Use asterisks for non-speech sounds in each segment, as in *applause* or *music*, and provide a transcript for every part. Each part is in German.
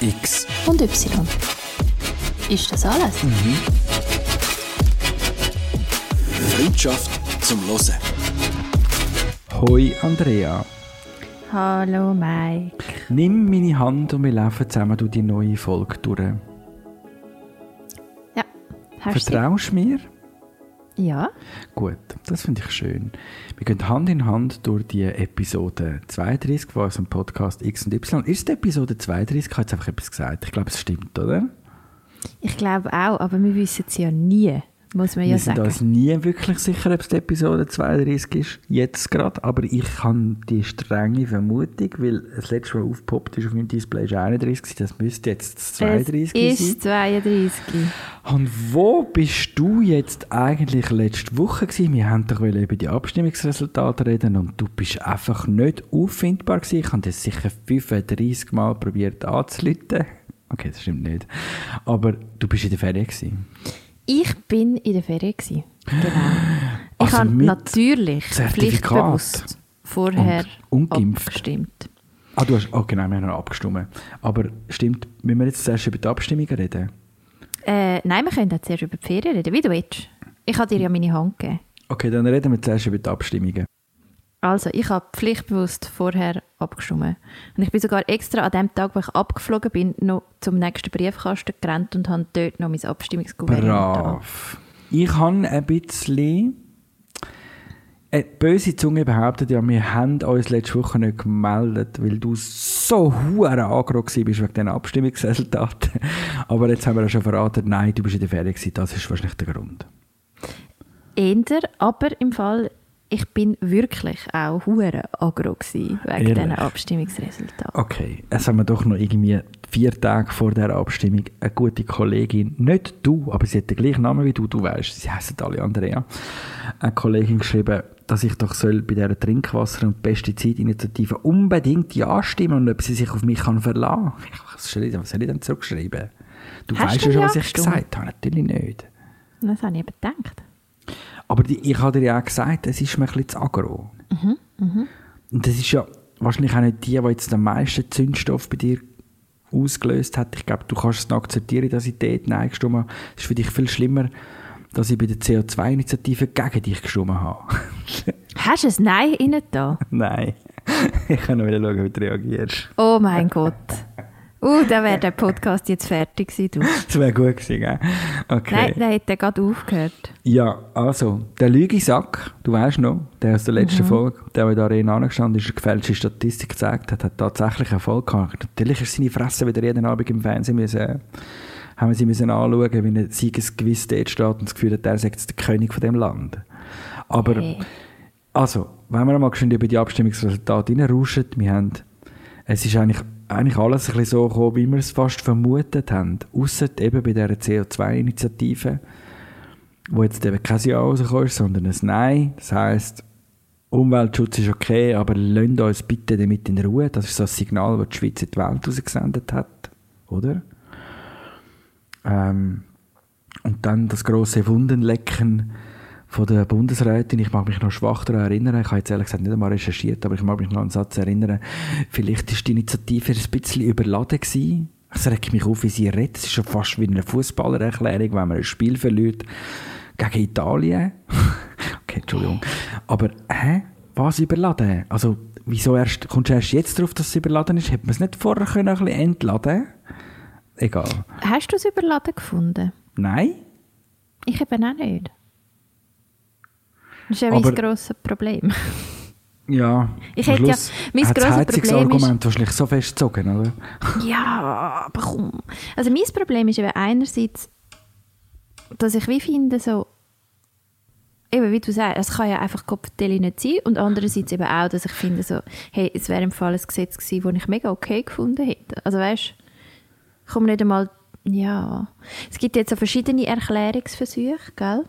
X. Und Y. Ist das alles? Freundschaft zum Hören. Hoi Andrea, Hallo Mike. nimm meine Hand und wir laufen zusammen durch die neue Folge durch. Ja, hast du Vertraust du mir? Ja. Gut, das finde ich schön. Wir gehen Hand in Hand durch die Episode 32 von unserem Podcast X und Y. Ist die Episode 32? Ich habe jetzt einfach etwas gesagt. Ich glaube, es stimmt, oder? Ich glaube auch, aber wir wissen es ja nie, muss man ja wir sind uns nie wirklich sicher, ob es die Episode 32 ist. Jetzt gerade. Aber ich habe die strenge Vermutung, weil das letzte Mal aufgepoppt ist auf meinem Display ist 31 gewesen. Das müsste jetzt das 32 es sein. ist 32. Und wo bist du jetzt eigentlich letzte Woche gewesen? Wir haben doch über die Abstimmungsresultate reden und du bist einfach nicht auffindbar gewesen. Ich habe das sicher 35 Mal probiert anzuleiten. Okay, das stimmt nicht. Aber du bist in der Ferien gewesen. Ich bin in der Ferien. Gewesen. Genau. Ich Also habe natürlich pflichtbewusst vorher Und abgestimmt. Ah, du hast, oh genau, wir haben noch abgestimmt. Aber stimmt, müssen wir jetzt zuerst über die Abstimmungen reden? Äh, nein, wir können zuerst über die Ferien reden, wie du willst. Ich habe dir ja meine Hand gegeben. Okay, dann reden wir zuerst über die Abstimmungen. Also, ich habe pflichtbewusst vorher abgestimmt. Und ich bin sogar extra an dem Tag, wo ich abgeflogen bin, noch zum nächsten Briefkasten gerannt und habe dort noch mein Abstimmungsgouvernement Brav. Ich habe ein bisschen. Eine böse Zunge behauptet ja, wir haben uns letzte Woche nicht gemeldet, weil du so hure agro bist wegen diesen Abstimmungsresultaten. *laughs* Aber jetzt haben wir ja schon verraten, nein, du bist in der Ferien gewesen. Das ist wahrscheinlich der Grund. Eher, aber im Fall, ich bin wirklich auch hure agro gewesen wegen Ehrlich? diesen Abstimmungsresultaten. Okay, es haben wir doch noch irgendwie vier Tage vor der Abstimmung eine gute Kollegin, nicht du, aber sie hat den gleichen Namen wie du, du weißt, sie heißen alle Andrea, eine Kollegin geschrieben, dass ich doch soll bei dieser Trinkwasser- und Pestizidinitiative unbedingt ja stimmen und ob sie sich auf mich kann verlassen kann. Was soll ich, denn zurückschreiben? Du Hast weißt du ja schon, was ich gestimmt? gesagt habe. Natürlich nicht. Das habe ich eben gedacht. Aber die, ich habe dir ja auch gesagt, es ist mir ein bisschen zu agro. Mhm, Und das ist ja wahrscheinlich auch nicht die, die jetzt den meisten Zündstoff bei dir ausgelöst hat. Ich glaube, du kannst es noch akzeptieren, dass ich dort Nein gestimmt habe. Es ist für dich viel schlimmer, dass ich bei der CO2-Initiative gegen dich gestimmt habe. *laughs* Hast du ein Nein rein da? Nein. *laughs* Ich kann noch wieder schauen, wie du reagierst. Oh mein Gott. Uh, dann wäre der Podcast jetzt fertig gewesen, du. *laughs* Das wäre gut gewesen, gell? Okay. Nein, der hätte gerade aufgehört. Ja, also, der Lügisack, du weißt noch, der aus der letzten Folge, der, der in der Arena angestanden ist, eine gefälschte Statistik gezeigt hat, hat tatsächlich Erfolg gehabt. Natürlich ist seine Fresse wieder jeden Abend im Fernsehen müssen, haben wir sie müssen anschauen, wie ein Siegesgewiss dort steht und das Gefühl hat, er sei jetzt der König von dem Land. Aber, Hey. also, wenn wir mal geschwind über die Abstimmungsresultate reinrauschen, wir haben, es ist eigentlich, eigentlich alles ein bisschen so gekommen, wie wir es fast vermutet haben, ausser eben bei dieser CO2-Initiative wo jetzt eben kein Ja rausgekommen ist, sondern ein Nein. Das heisst, Umweltschutz ist okay, aber lasst uns bitte damit in Ruhe. Das ist so ein Signal, das die Schweiz in die Welt rausgesendet hat. Oder? Ähm, und dann das große Wundenlecken von der Bundesrätin. Ich mag mich noch schwach daran erinnern. Ich habe jetzt ehrlich gesagt nicht einmal recherchiert, aber ich mag mich noch an einen Satz erinnern. Vielleicht ist die Initiative ein bisschen überladen gewesen. Es regt mich auf, wie sie redet. Es ist schon fast wie eine Fußballererklärung, wenn man ein Spiel verliert gegen Italien. *laughs* okay, Entschuldigung. Aber, hä? Was überladen? Also, wieso erst, kommst du erst jetzt darauf, dass es überladen ist? Hätte man es nicht vorher können, ein bisschen entladen Egal. Hast du es überladen gefunden? Nein? Ich eben auch nicht. Das ist ja mein grosses Problem. *laughs* Ja. Ich hätte ja- mein grosses Heizungsargument wahrscheinlich so festgezogen, oder? ja, aber komm. Also mein Problem ist eben einerseits, dass ich wie finde, so, eben wie du sagst, es kann ja einfach Kopfdeli nicht sein und andererseits eben auch, dass ich finde, so, hey, es wäre im Fall ein Gesetz gewesen, das ich mega okay gefunden hätte. Also weißt du, ich komme nicht einmal, ja, es gibt jetzt so verschiedene Erklärungsversuche, gell?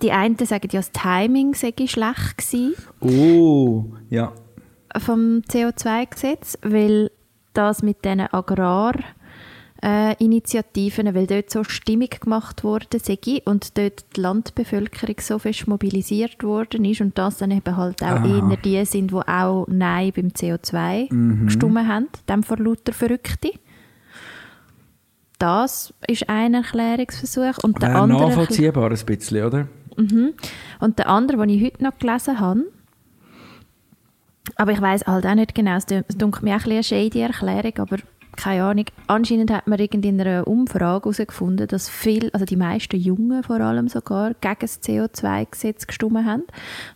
Die einen sagen ja, das Timing sei schlecht gewesen Oh, ja. vom CO2-Gesetz, weil das mit diesen Agrar äh, weil dort so Stimmung gemacht wurde sei und dort die Landbevölkerung so fest mobilisiert worden ist und das dann eben halt auch Aha. eher die sind, die auch Nein beim CO2 Mhm. gestimmt haben, dem vor lauter Verrückte. Das ist ein Erklärungsversuch. Und der Wäre andere, nachvollziehbar ein bisschen, oder? Und der andere, den ich heute noch gelesen habe, aber ich weiß halt auch nicht genau, es dunkelt mir auch ein eine shady Erklärung, aber keine Ahnung. Anscheinend hat man in einer Umfrage herausgefunden, dass viel, also die meisten Jungen vor allem sogar, gegen das CO2-Gesetz gestimmt haben.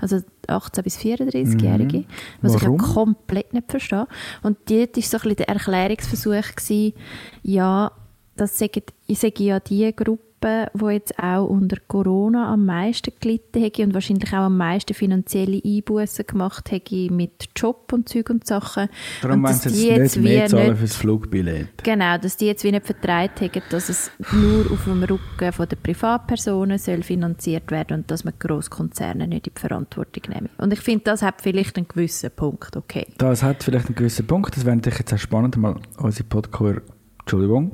Also 18- bis 34-Jährige. Was Mhm. Warum? ich ja komplett nicht verstehe. Und dort war so ein bisschen der Erklärungsversuch, gewesen, ja, das sei, ich sage ja die Gruppe, die jetzt auch unter Corona am meisten gelitten hätte und wahrscheinlich auch am meisten finanzielle Einbußen gemacht hätte mit Job und Zeug und Sachen. Darum und dass sie die jetzt nicht mehr zahlen nicht- fürs Flugbillett. Genau, dass die jetzt wie nicht vertreibt haben, dass es nur auf dem Rücken von der Privatpersonen soll finanziert werden und dass man Grosskonzerne nicht in die Verantwortung nehmen. Und ich finde, das hat vielleicht einen gewissen Punkt, okay. Das hat vielleicht einen gewissen Punkt. Das wäre natürlich jetzt auch spannend, mal unsere Podcast... Entschuldigung.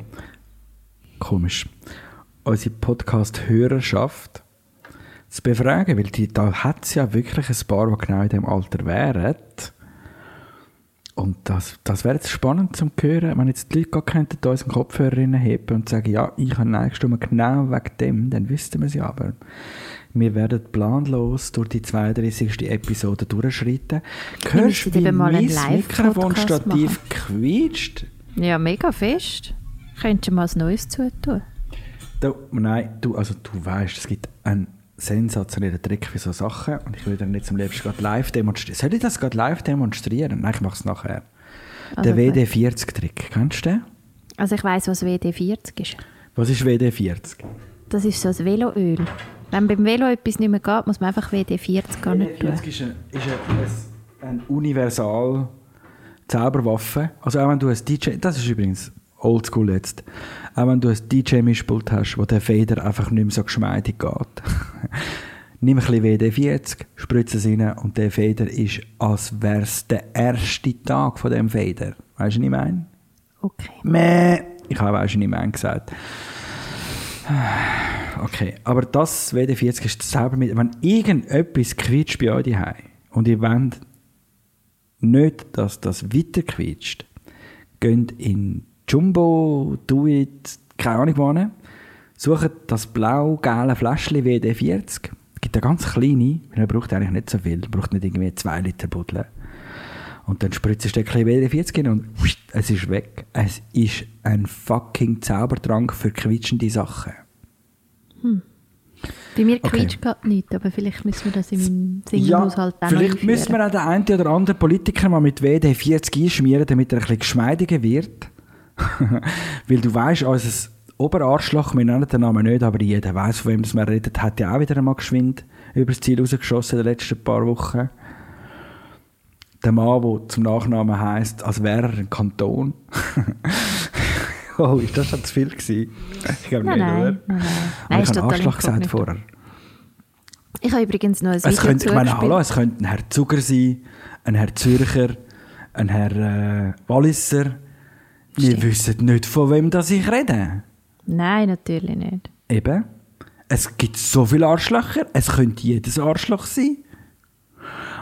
Komisch. Unsere Podcast-Hörerschaft zu befragen, weil die, da hat es ja wirklich ein paar, die genau in diesem Alter wären. Und das, das wäre jetzt spannend zum hören, wenn jetzt die Leute gar könnten da unseren Kopfhörerinnen heben und sagen, ja, ich habe Nein gestimmt, genau wegen dem, dann wüssten wir es ja. Aber wir werden planlos durch die 32. Episode durchschreiten. Hörst du, wie mein Mikrofonstativ quietscht? Ja, mega fest. Könntest du mal was Neues zutun? Du, nein, du, also du weißt, es gibt einen sensationellen Trick für so Sachen und ich würde ihn jetzt am liebsten gerade live demonstrieren. Soll ich das gerade live demonstrieren? Nein, ich mache es nachher. Also der gut. WD-40-Trick, kennst du den? Also ich weiss, was WD-40 ist. Was ist WD-40? Das ist so ein Veloöl. Wenn beim Velo etwas nicht mehr geht, muss man einfach WD-40 gar nicht tun. WD-40 ist, eine, ist eine, eine universal Zauberwaffe. Also auch wenn du ein DJ, das ist übrigens oldschool jetzt, auch wenn du ein DJ-Mischpult hast, wo der Feder einfach nicht mehr so geschmeidig geht. *laughs* Nimm ein bisschen WD-40, spritze es rein und der Feder ist, als wäre es der erste Tag von dem Feder. Weißt du, was ich meine? Okay. Meh. Ich habe auch schon nicht mehr gesagt. Okay, aber das WD-40 ist selber mit. Wenn irgendetwas quietscht bei euch daheim und ihr wollt nicht, dass das weiter quietscht, geht in Jumbo, Do It, keine Ahnung wann, sucht das blau-gelbe Fläschchen WD-40. Es gibt eine ganz kleine, er braucht eigentlich nicht so viel, er braucht nicht irgendwie 2 Liter Buddel. Und dann spritzt du ein bisschen WD-40 rein und es ist weg. Es ist ein fucking Zaubertrank für quietschende Sachen. Bei mir Okay. quietscht gerade nichts, aber vielleicht müssen wir das in meinem Singlehaushalt noch vielleicht einführen. müssen wir auch den einen oder anderen Politiker mal mit WD-40 einschmieren, damit er ein bisschen geschmeidiger wird. *laughs* Weil du weißt, unser Oberarschloch, wir nennen den Namen nicht, aber jeder weiß, von wem das wir reden, hat ja auch wieder einmal geschwind übers Ziel rausgeschossen in den letzten paar Wochen. Der Mann, der zum Nachnamen heisst, als wäre er ein Kanton. *laughs* oh, ist das schon zu viel gewesen? Ich glaube Nein, nicht, nein, oder? nein, nein. Aber Nein, ich habe Arschloch gesagt vorher. Ich habe übrigens noch ein Es Video könnte, ich meine, hallo, es könnte ein Herr Zuger sein, ein Herr Zürcher, ein Herr äh, Walliser. Stimmt. wissen nicht, von wem das ich rede. Nein, natürlich nicht. Eben. Es gibt so viele Arschlöcher, es könnte jedes Arschloch sein.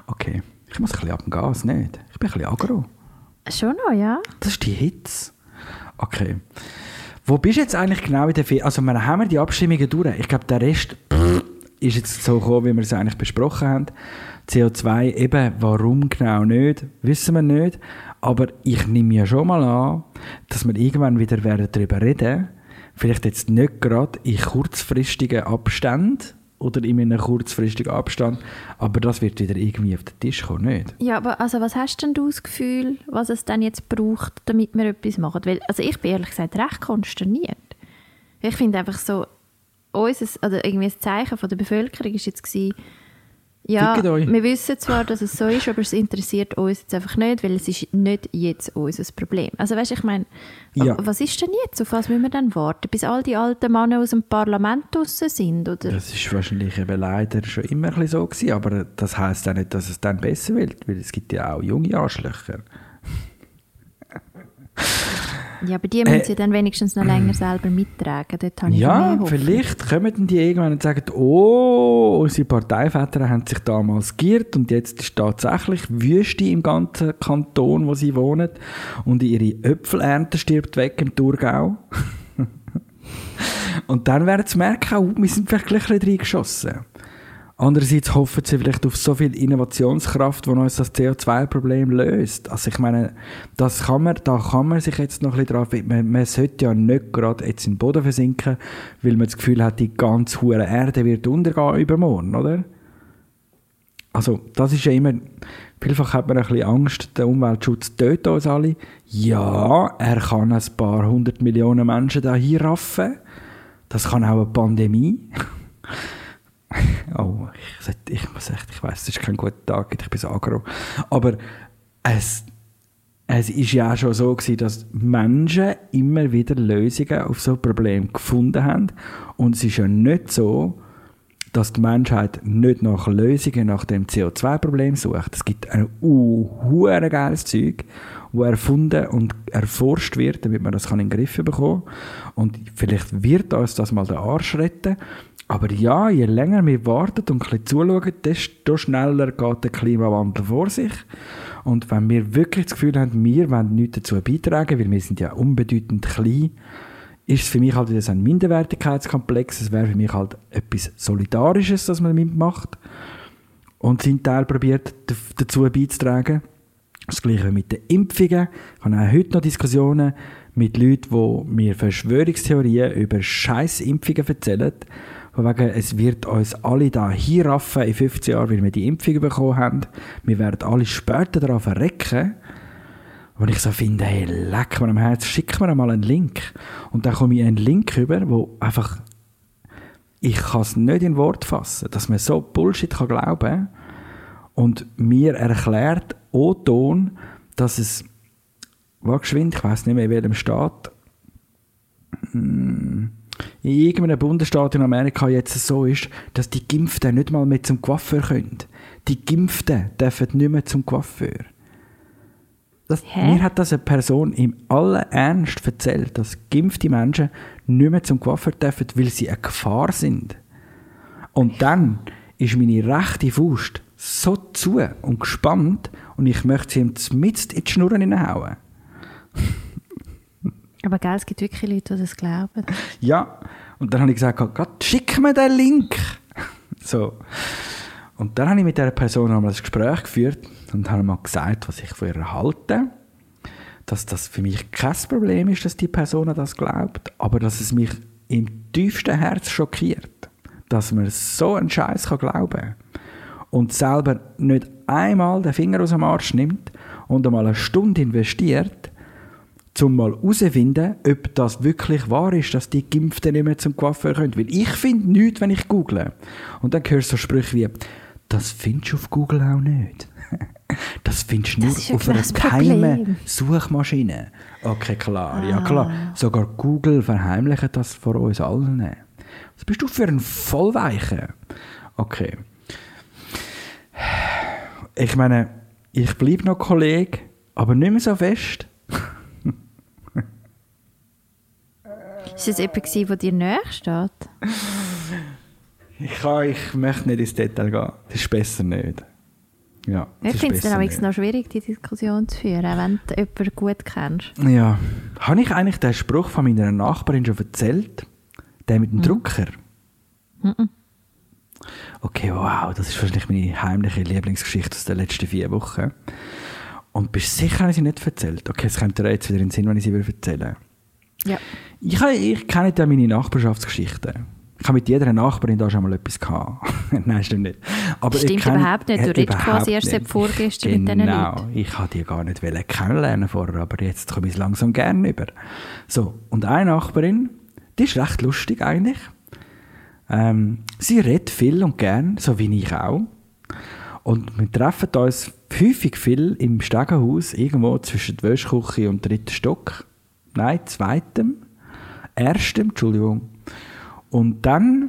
Okay, ich muss ein bisschen ab dem Gas, nicht? Ich bin ein bisschen aggro. Schon noch, ja. Das ist die Hitze. Okay. Wo bist du jetzt eigentlich genau in der Ferien? Also, wir haben die Abstimmungen durch. Ich glaube, der Rest ist jetzt so gekommen, wie wir es eigentlich besprochen haben. CO2, eben, warum genau nicht, wissen wir nicht. Aber ich nehme ja schon mal an, dass wir irgendwann wieder werden darüber reden Vielleicht jetzt nicht gerade in kurzfristigen Abständen oder in einem kurzfristigen Abstand, aber das wird wieder irgendwie auf den Tisch kommen, nicht? Ja, aber also was hast denn du das Gefühl, was es dann jetzt braucht, damit wir etwas machen? Weil, also ich bin ehrlich gesagt recht konsterniert. Ich finde einfach so, unser, also irgendwie das Zeichen von der Bevölkerung ist jetzt gewesen, ja, wir wissen zwar, dass es so ist, aber es interessiert uns jetzt einfach nicht, weil es ist nicht jetzt unser Problem. Also weißt, ich meine, Ja. was ist denn jetzt? Auf was müssen wir dann warten? Bis all die alten Männer aus dem Parlament draussen sind? Oder? Das ist wahrscheinlich eben leider schon immer ein bisschen so gewesen, aber das heisst auch nicht, dass es dann besser wird, weil es gibt ja auch junge Arschlöcher. Ja, aber die müssen Äh, sie dann wenigstens noch länger selber mittragen. Dort habe ich Ja, vielleicht kommen dann die irgendwann und sagen, oh, unsere Parteiväter haben sich damals geirrt und jetzt ist tatsächlich Wüste im ganzen Kanton, wo sie wohnen und ihre Äpfelernte stirbt weg im Thurgau. *laughs* und dann werden sie merken, oh, wir sind vielleicht gleich ein bisschen reingeschossen. Andererseits hoffen sie vielleicht auf so viel Innovationskraft, die uns das CO2-Problem löst. Also ich meine, das kann man, da kann man sich jetzt noch ein bisschen drauf, man, man sollte ja nicht gerade jetzt in den Boden versinken, weil man das Gefühl hat, die ganze hure Erde wird untergehen übermorgen, oder? Also das ist ja immer, vielfach hat man ein bisschen Angst, der Umweltschutz tötet uns alle. Ja, er kann ein paar hundert Millionen Menschen da raffen. Das kann auch eine Pandemie. *laughs* *laughs* Oh, ich, sollte- ich muss echt, ich weiß, es ist kein guter Tag, ich bin so. Aber es, es ist ja auch schon so gewesen, dass Menschen immer wieder Lösungen auf so Probleme gefunden haben. Und es ist ja nicht so, dass die Menschheit nicht nach Lösungen nach dem CO2-Problem sucht. Es gibt ein uh, geiles Zeug, wo erfunden und erforscht wird, damit man das kann in den Griff bekommen Und vielleicht wird uns das mal den Arsch retten. Aber ja, je länger wir warten und ein bisschen zuschauen, desto schneller geht der Klimawandel vor sich. Und wenn wir wirklich das Gefühl haben, wir wollen nichts dazu beitragen, weil wir sind ja unbedeutend klein, ist es für mich halt wieder so ein Minderwertigkeitskomplex. Es wäre für mich halt etwas Solidarisches, dass man mitmacht und seinen Teil probiert dazu beizutragen. Das gleiche mit den Impfungen. Ich habe auch heute noch Diskussionen mit Leuten, die mir Verschwörungstheorien über scheiß Impfungen erzählen. Von wegen, es wird uns alle da hinraffen in 15 Jahren, weil wir die Impfung bekommen haben. Wir werden alle später daran verrecken. Und ich so finde, hey, leck mir am Herz, schick mir mal einen Link. Und dann komme ich einen Link über, wo einfach, ich kann es nicht in Wort fassen, dass man so Bullshit kann glauben und mir erklärt, O-Ton, dass es, war geschwind, ich weiß nicht mehr in welchem Staat, hm, in irgendeinem Bundesstaat in Amerika jetzt so ist, dass die Geimpften nicht mal mehr zum Coiffeur können. Die Geimpften dürfen nicht mehr zum Coiffeur. Das, mir hat das eine Person im allen Ernst erzählt, dass geimpfte Menschen nicht mehr zum Coiffeur dürfen, weil sie eine Gefahr sind. Und dann ist meine rechte Faust so zu und gespannt und ich möchte sie ihm mitten in die Schnurren hineinhauen. Aber gell, es gibt wirklich Leute, die das glauben. *laughs* Ja, und dann habe ich gesagt, Gott, schick mir den Link. *laughs* so. Und dann habe ich mit dieser Person einmal ein Gespräch geführt und habe mal gesagt, was ich von ihr halte. Dass das für mich kein Problem ist, dass die Person das glaubt, aber dass es mich im tiefsten Herz schockiert, dass man so einen Scheiß kann glauben und selber nicht einmal den Finger aus dem Arsch nimmt und einmal eine Stunde investiert, um mal herauszufinden, ob das wirklich wahr ist, dass die Geimpften nicht mehr zum Coiffeur können. Weil ich finde nichts, wenn ich google. Und dann hörst du so Sprüche wie, das findest du auf Google auch nicht. *laughs* Das findest du nur Das ja auf einer das geheimen. Suchmaschine. Okay, klar. Ja, Ah. klar. Sogar Google verheimlicht das vor uns allen. Was bist du für ein Vollweiche? Okay. Ich meine, ich bleibe noch Kollege, aber nicht mehr so fest. Ist das jemand, der dir näher steht? *laughs* Ich, kann, ich möchte nicht ins Detail gehen. Das ist besser nicht. Ja, Ich finde es dann nicht. noch schwierig, die Diskussion zu führen, auch wenn du jemanden gut kennst. Ja. Habe ich eigentlich den Spruch von meiner Nachbarin schon erzählt? Der mit dem Drucker? Okay, wow, das ist wahrscheinlich meine heimliche Lieblingsgeschichte aus den letzten vier Wochen. Und bist du sicher, dass ich sie nicht erzählt? Okay, es kommt dir jetzt wieder in den Sinn, wenn ich sie erzählen Ja. Ich, ich kenne ja meine Nachbarschaftsgeschichten. Ich habe mit jeder Nachbarin da schon mal etwas gehabt. *laughs* Nein, stimmt nicht. Aber ich Stimmt kenne- überhaupt nicht. Du Ja, redest quasi erst seit vorgestern mit diesen Genau. Leuten. Ich wollte die gar nicht kennenlernen vorher, aber jetzt komme ich es langsam gerne über. So, und eine Nachbarin, die ist recht lustig eigentlich. Ähm, sie redet viel und gern, so wie ich auch. Und wir treffen uns häufig viel im Stegenhaus, irgendwo zwischen der Wäschküche und dritten Stock. Nein, zweitem. Erstem, Entschuldigung. Und dann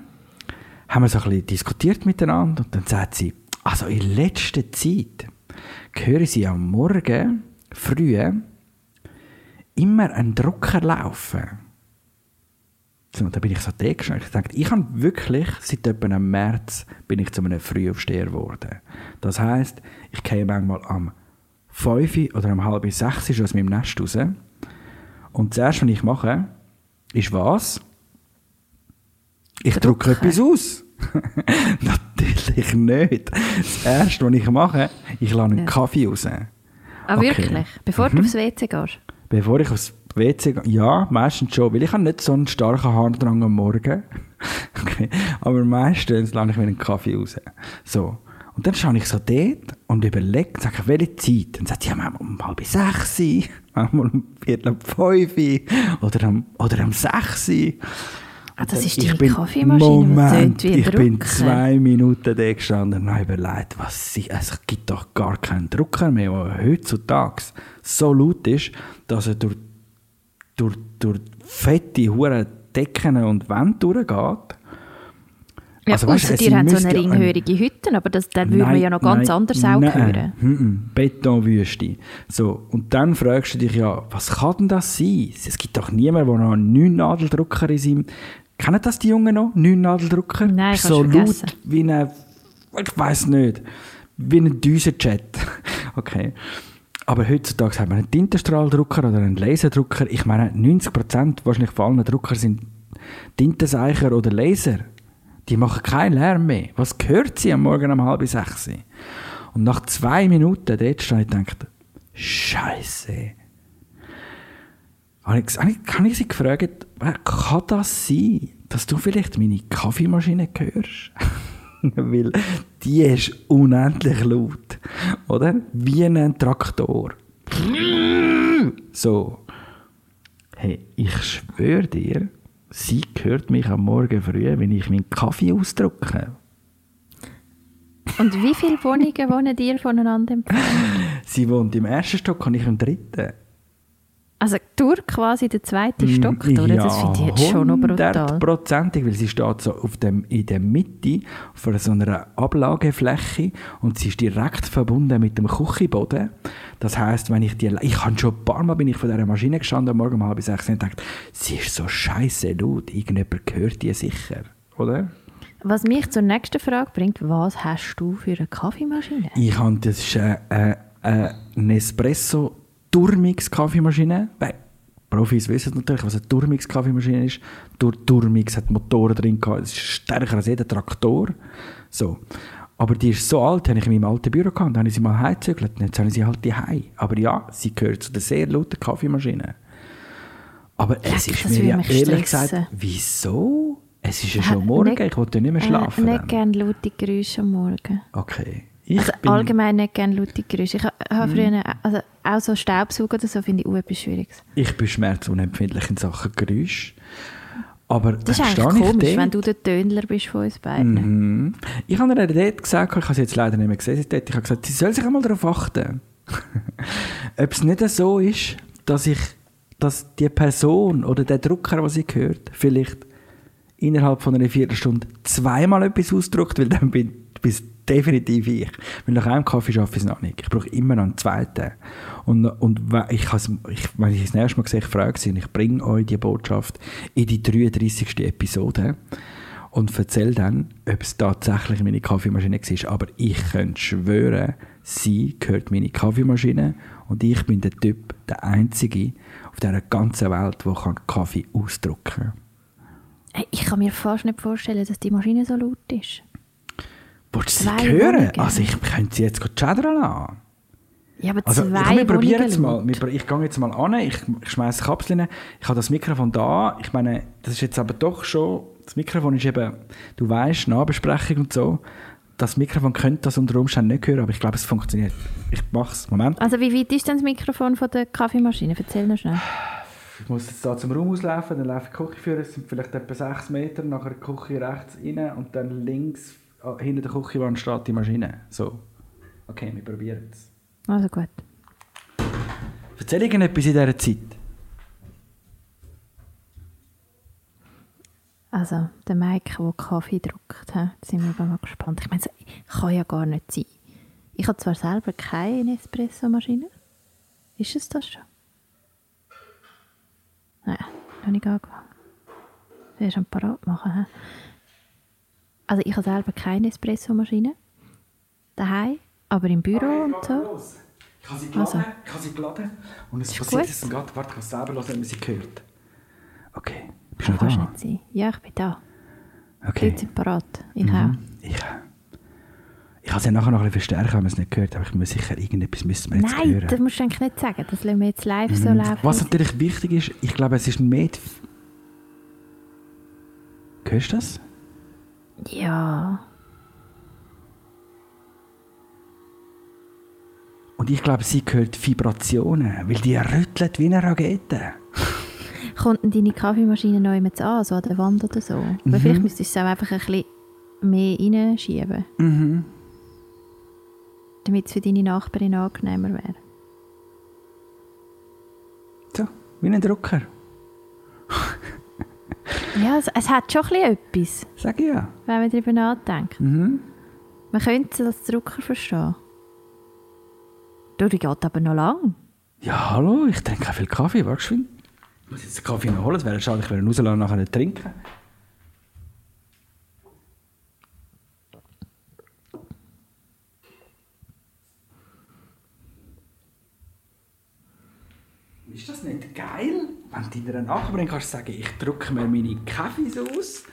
haben wir so ein bisschen diskutiert miteinander und dann sagt sie, also in letzter Zeit höre sie am Morgen früh immer ein Drucker laufen. So, da bin ich so gestanden. Ich dachte, ich habe wirklich, seit etwa einem März, bin ich zu einem Frühaufsteher geworden. Das heisst, ich gehe manchmal am 5 oder um halb 6 schon aus meinem Nest raus. Und das erste, was ich mache, ist was? Ich drucke etwas aus. *laughs* Natürlich nicht. Das erste, was ich mache, ich lade einen Ja. Kaffee raus. Ah, Okay. wirklich? Bevor du aufs WC gehst? Bevor ich aufs WC gehe, ja, meistens schon, weil ich habe nicht so einen starken Harndrang am Morgen. *laughs* okay. Aber meistens lade ich mir einen Kaffee raus. So. Und dann schaue ich so dort und überlege, sage, welche Zeit? Dann sagt sie, ja, manchmal um halb sechs, *laughs* manchmal um viertel ab fünf oder um, oder um sechs. Ah, das ist Ich bin- Kaffeemaschine, die Moment, ich bin zwei Minuten da gestanden und habe überlegt, was sie, also es gibt doch gar keinen Drucker mehr, der heutzutage so laut ist, dass er durch, durch, durch fette, hure Decken und Wände durchgeht. Ja, Also, es dir haben so eine ringhörige Hütte, aber das, dann würde man Nein, ja noch ganz nein, anders auch nein, hören. mhm, Betonwüste. So, und dann fragst du dich ja, was kann denn das sein? Es gibt doch niemanden, der noch einen Neun-Nadeldrucker in seinem... Kennen das die Jungen noch? Neun-Nadeldrucker? Nein, ich Ist so laut wie ein... Ich weiß nicht. Wie ein Düsenjet. *laughs* okay. Aber heutzutage hat man einen Tintenstrahldrucker oder einen Laserdrucker. Ich meine, 90% wahrscheinlich von allen Drucker sind Tintenseicher oder Laser. Die machen keinen Lärm mehr. Was gehört sie am Morgen um halb sechs? Und nach zwei Minuten dort stand ich und dachte, Scheiße. Habe ich, habe ich, sie gefragt, kann das sein, dass du vielleicht meine Kaffeemaschine hörst? *laughs* Weil die ist unendlich laut. Oder? Wie ein Traktor. So. Hey, ich schwöre dir, sie hört mich am Morgen früh, wenn ich meinen Kaffee ausdrücke. Und wie viele Wohnungen wohnen dir voneinander? *laughs* Sie wohnt im ersten Stock und ich im dritten. Also durch quasi den zweiten Stock durch, das finde ich jetzt schon noch brutal. hundertprozentig, weil sie steht so auf dem, in der Mitte von so einer Ablagefläche und sie ist direkt verbunden mit dem Küchenboden. Das heißt, wenn ich die, ich habe schon ein paar Mal bin ich vor dieser Maschine gestanden, Morgen um halb sechs und gedacht, sie ist so scheiße laut, irgendjemand hört die sicher, oder? Was mich zur nächsten Frage bringt, was hast du für eine Kaffeemaschine? Ich habe, das ist äh, äh, Nespresso Turmix-Kaffeemaschine. Weil Profis wissen natürlich, was eine Turmix-Kaffeemaschine ist. Dur Turmix hat Motoren drin gehabt. Es ist stärker als jeder Traktor. So. Aber die ist so alt, die habe ich in meinem alten Büro gehabt. Dann habe ich sie mal heimgezügelt. Jetzt habe ich sie halt daheim. Aber ja, sie gehört zu der sehr lauten Kaffeemaschine. Aber es ist das mir ja ehrlich stressen. gesagt, wieso? Es ist ja Äh, schon morgen, ich wollte ja nicht mehr schlafen. Äh, dann. nicht gerne laute Geräusche am Morgen. Okay. Ich Also bin- allgemein nicht gerne laute Geräusche. Ich ha- habe Mhm. früher, also auch so Staubsauger oder so finde ich auch etwas Schwieriges. Ich bin schmerzunempfindlich in Sachen Geräusch. Aber Das ist dann eigentlich komisch, dort. wenn du der Tönler bist von uns beiden. Mhm. Ich habe ihr dort gesagt, ich habe sie jetzt leider nicht mehr gesehen, sie dort. ich habe gesagt, sie soll sich einmal darauf achten. *laughs* Ob es nicht so ist, dass ich, dass die Person oder der Drucker, was sie hört, vielleicht innerhalb von einer Viertelstunde zweimal etwas ausdruckt, weil dann bin bist definitiv ich. Weil nach einem Kaffee schaffe ich es noch nicht. Ich brauche immer noch einen zweiten. Und, und ich, ich, wenn ich das nächste Mal sehe, ich frage sie und ich bringe euch die Botschaft in die 33. Episode und erzähle dann, ob es tatsächlich meine Kaffeemaschine war. Aber ich könnte schwören, sie gehört meine Kaffeemaschine und ich bin der Typ, der Einzige auf dieser ganzen Welt, der Kaffee ausdrucken kann. Ich kann mir fast nicht vorstellen, dass die Maschine so laut ist. Willst du sie hören? Wohnungen. Also ich könnte sie jetzt chattern lassen. Ja, aber Also zwei ich, wir probieren jetzt mal. Ich gehe jetzt mal an, ich, ich schmeiße Kapseln, ich habe das Mikrofon da. Ich meine, das ist jetzt aber doch schon, das Mikrofon ist eben, du weißt, Nahbesprechung und so. Das Mikrofon könnte das unter Umständen nicht hören, aber ich glaube, es funktioniert. Ich mache es. Moment. Also wie weit ist denn das Mikrofon von der Kaffeemaschine? Erzähl noch schnell. Ich muss jetzt da zum Raum auslaufen, dann laufe ich die Küche für, es sind vielleicht etwa 6 Meter, nachher die Küche rechts rein und dann links hinter der Küchenwand steht die Maschine. So. Okay, wir probieren es. Also gut. Erzähl irgendetwas in dieser Zeit. Also der Mike, der Kaffee druckt, da sind wir aber mal gespannt. Ich meine, so kann ja gar nicht sein. Ich habe zwar selber keine Espresso-Maschine. Ist es das schon? noch nicht angefangen. Du hast schon parat machen. hä? Also ich habe selber keine Espressomaschine daheim, aber im Büro und so. Ich habe sie geladen, Also. ich habe sie geladen und es Ist passiert jetzt gerade. Warte, ich kann selber hören, wenn man sie hört. Okay, bist du noch Kannst da? nicht sein. Ja, ich bin da. Okay. Leute sind parat. Ich Mhm. Ich, ich kann es ja nachher noch ein bisschen verstärken, wenn man es nicht gehört aber ich muss sicher irgendetwas müssen wir auch. jetzt Nein, hören. das musst du eigentlich nicht sagen. Das lassen wir jetzt live so Mhm. laufen. Was natürlich wichtig ist, ich glaube, es ist mehr... Hörst du das? Ja. Und ich glaube, sie hört Vibrationen, weil die rüttelt wie eine Rakete. Kommt denn deine Kaffeemaschine noch jemand an, so an der Wand oder so? Mhm. Weil vielleicht müsstest du es auch einfach ein bisschen mehr reinschieben. Mhm. Damit es für deine Nachbarin angenehmer wäre. So, wie ein Drucker. Ja, es, es hat schon ein bisschen etwas, Sag ich ja. wenn man darüber nachdenkt. Mhm. Man könnte als Drucker verstehen. Du, die geht aber noch lang. Ja, hallo, ich trinke viel Kaffee, warte geschwind. Ich muss jetzt den Kaffee noch holen, es wäre schade, ich würde ihn rauslassen und nachher nicht trinken. Ist das nicht geil? Wenn du deiner Nachbarin kannst sagen, ich drücke mir meine Kaffees aus.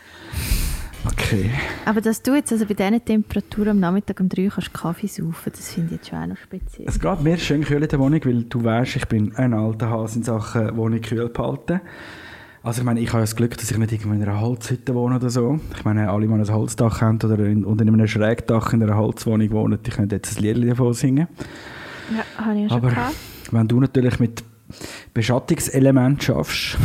Okay. Aber dass du jetzt also bei diesen Temperaturen am Nachmittag um 3 kannst Kaffee saufen, das finde ich jetzt schon auch noch speziell. Es geht mir schön kühl in der Wohnung, weil du weißt, ich bin ein alter Hase in Sachen Wohnung kühl behalten. Also ich meine, ich habe das Glück, dass ich nicht irgendwo in einer Holzhütte wohne oder so. Ich meine, alle, die ein Holzdach haben oder in, oder in einem Schrägdach in einer Holzwohnung wohnen, die können jetzt ein Lied davon singen. Ja, habe ich ja schon Aber gehabt. wenn du natürlich mit Beschattungselement schaffst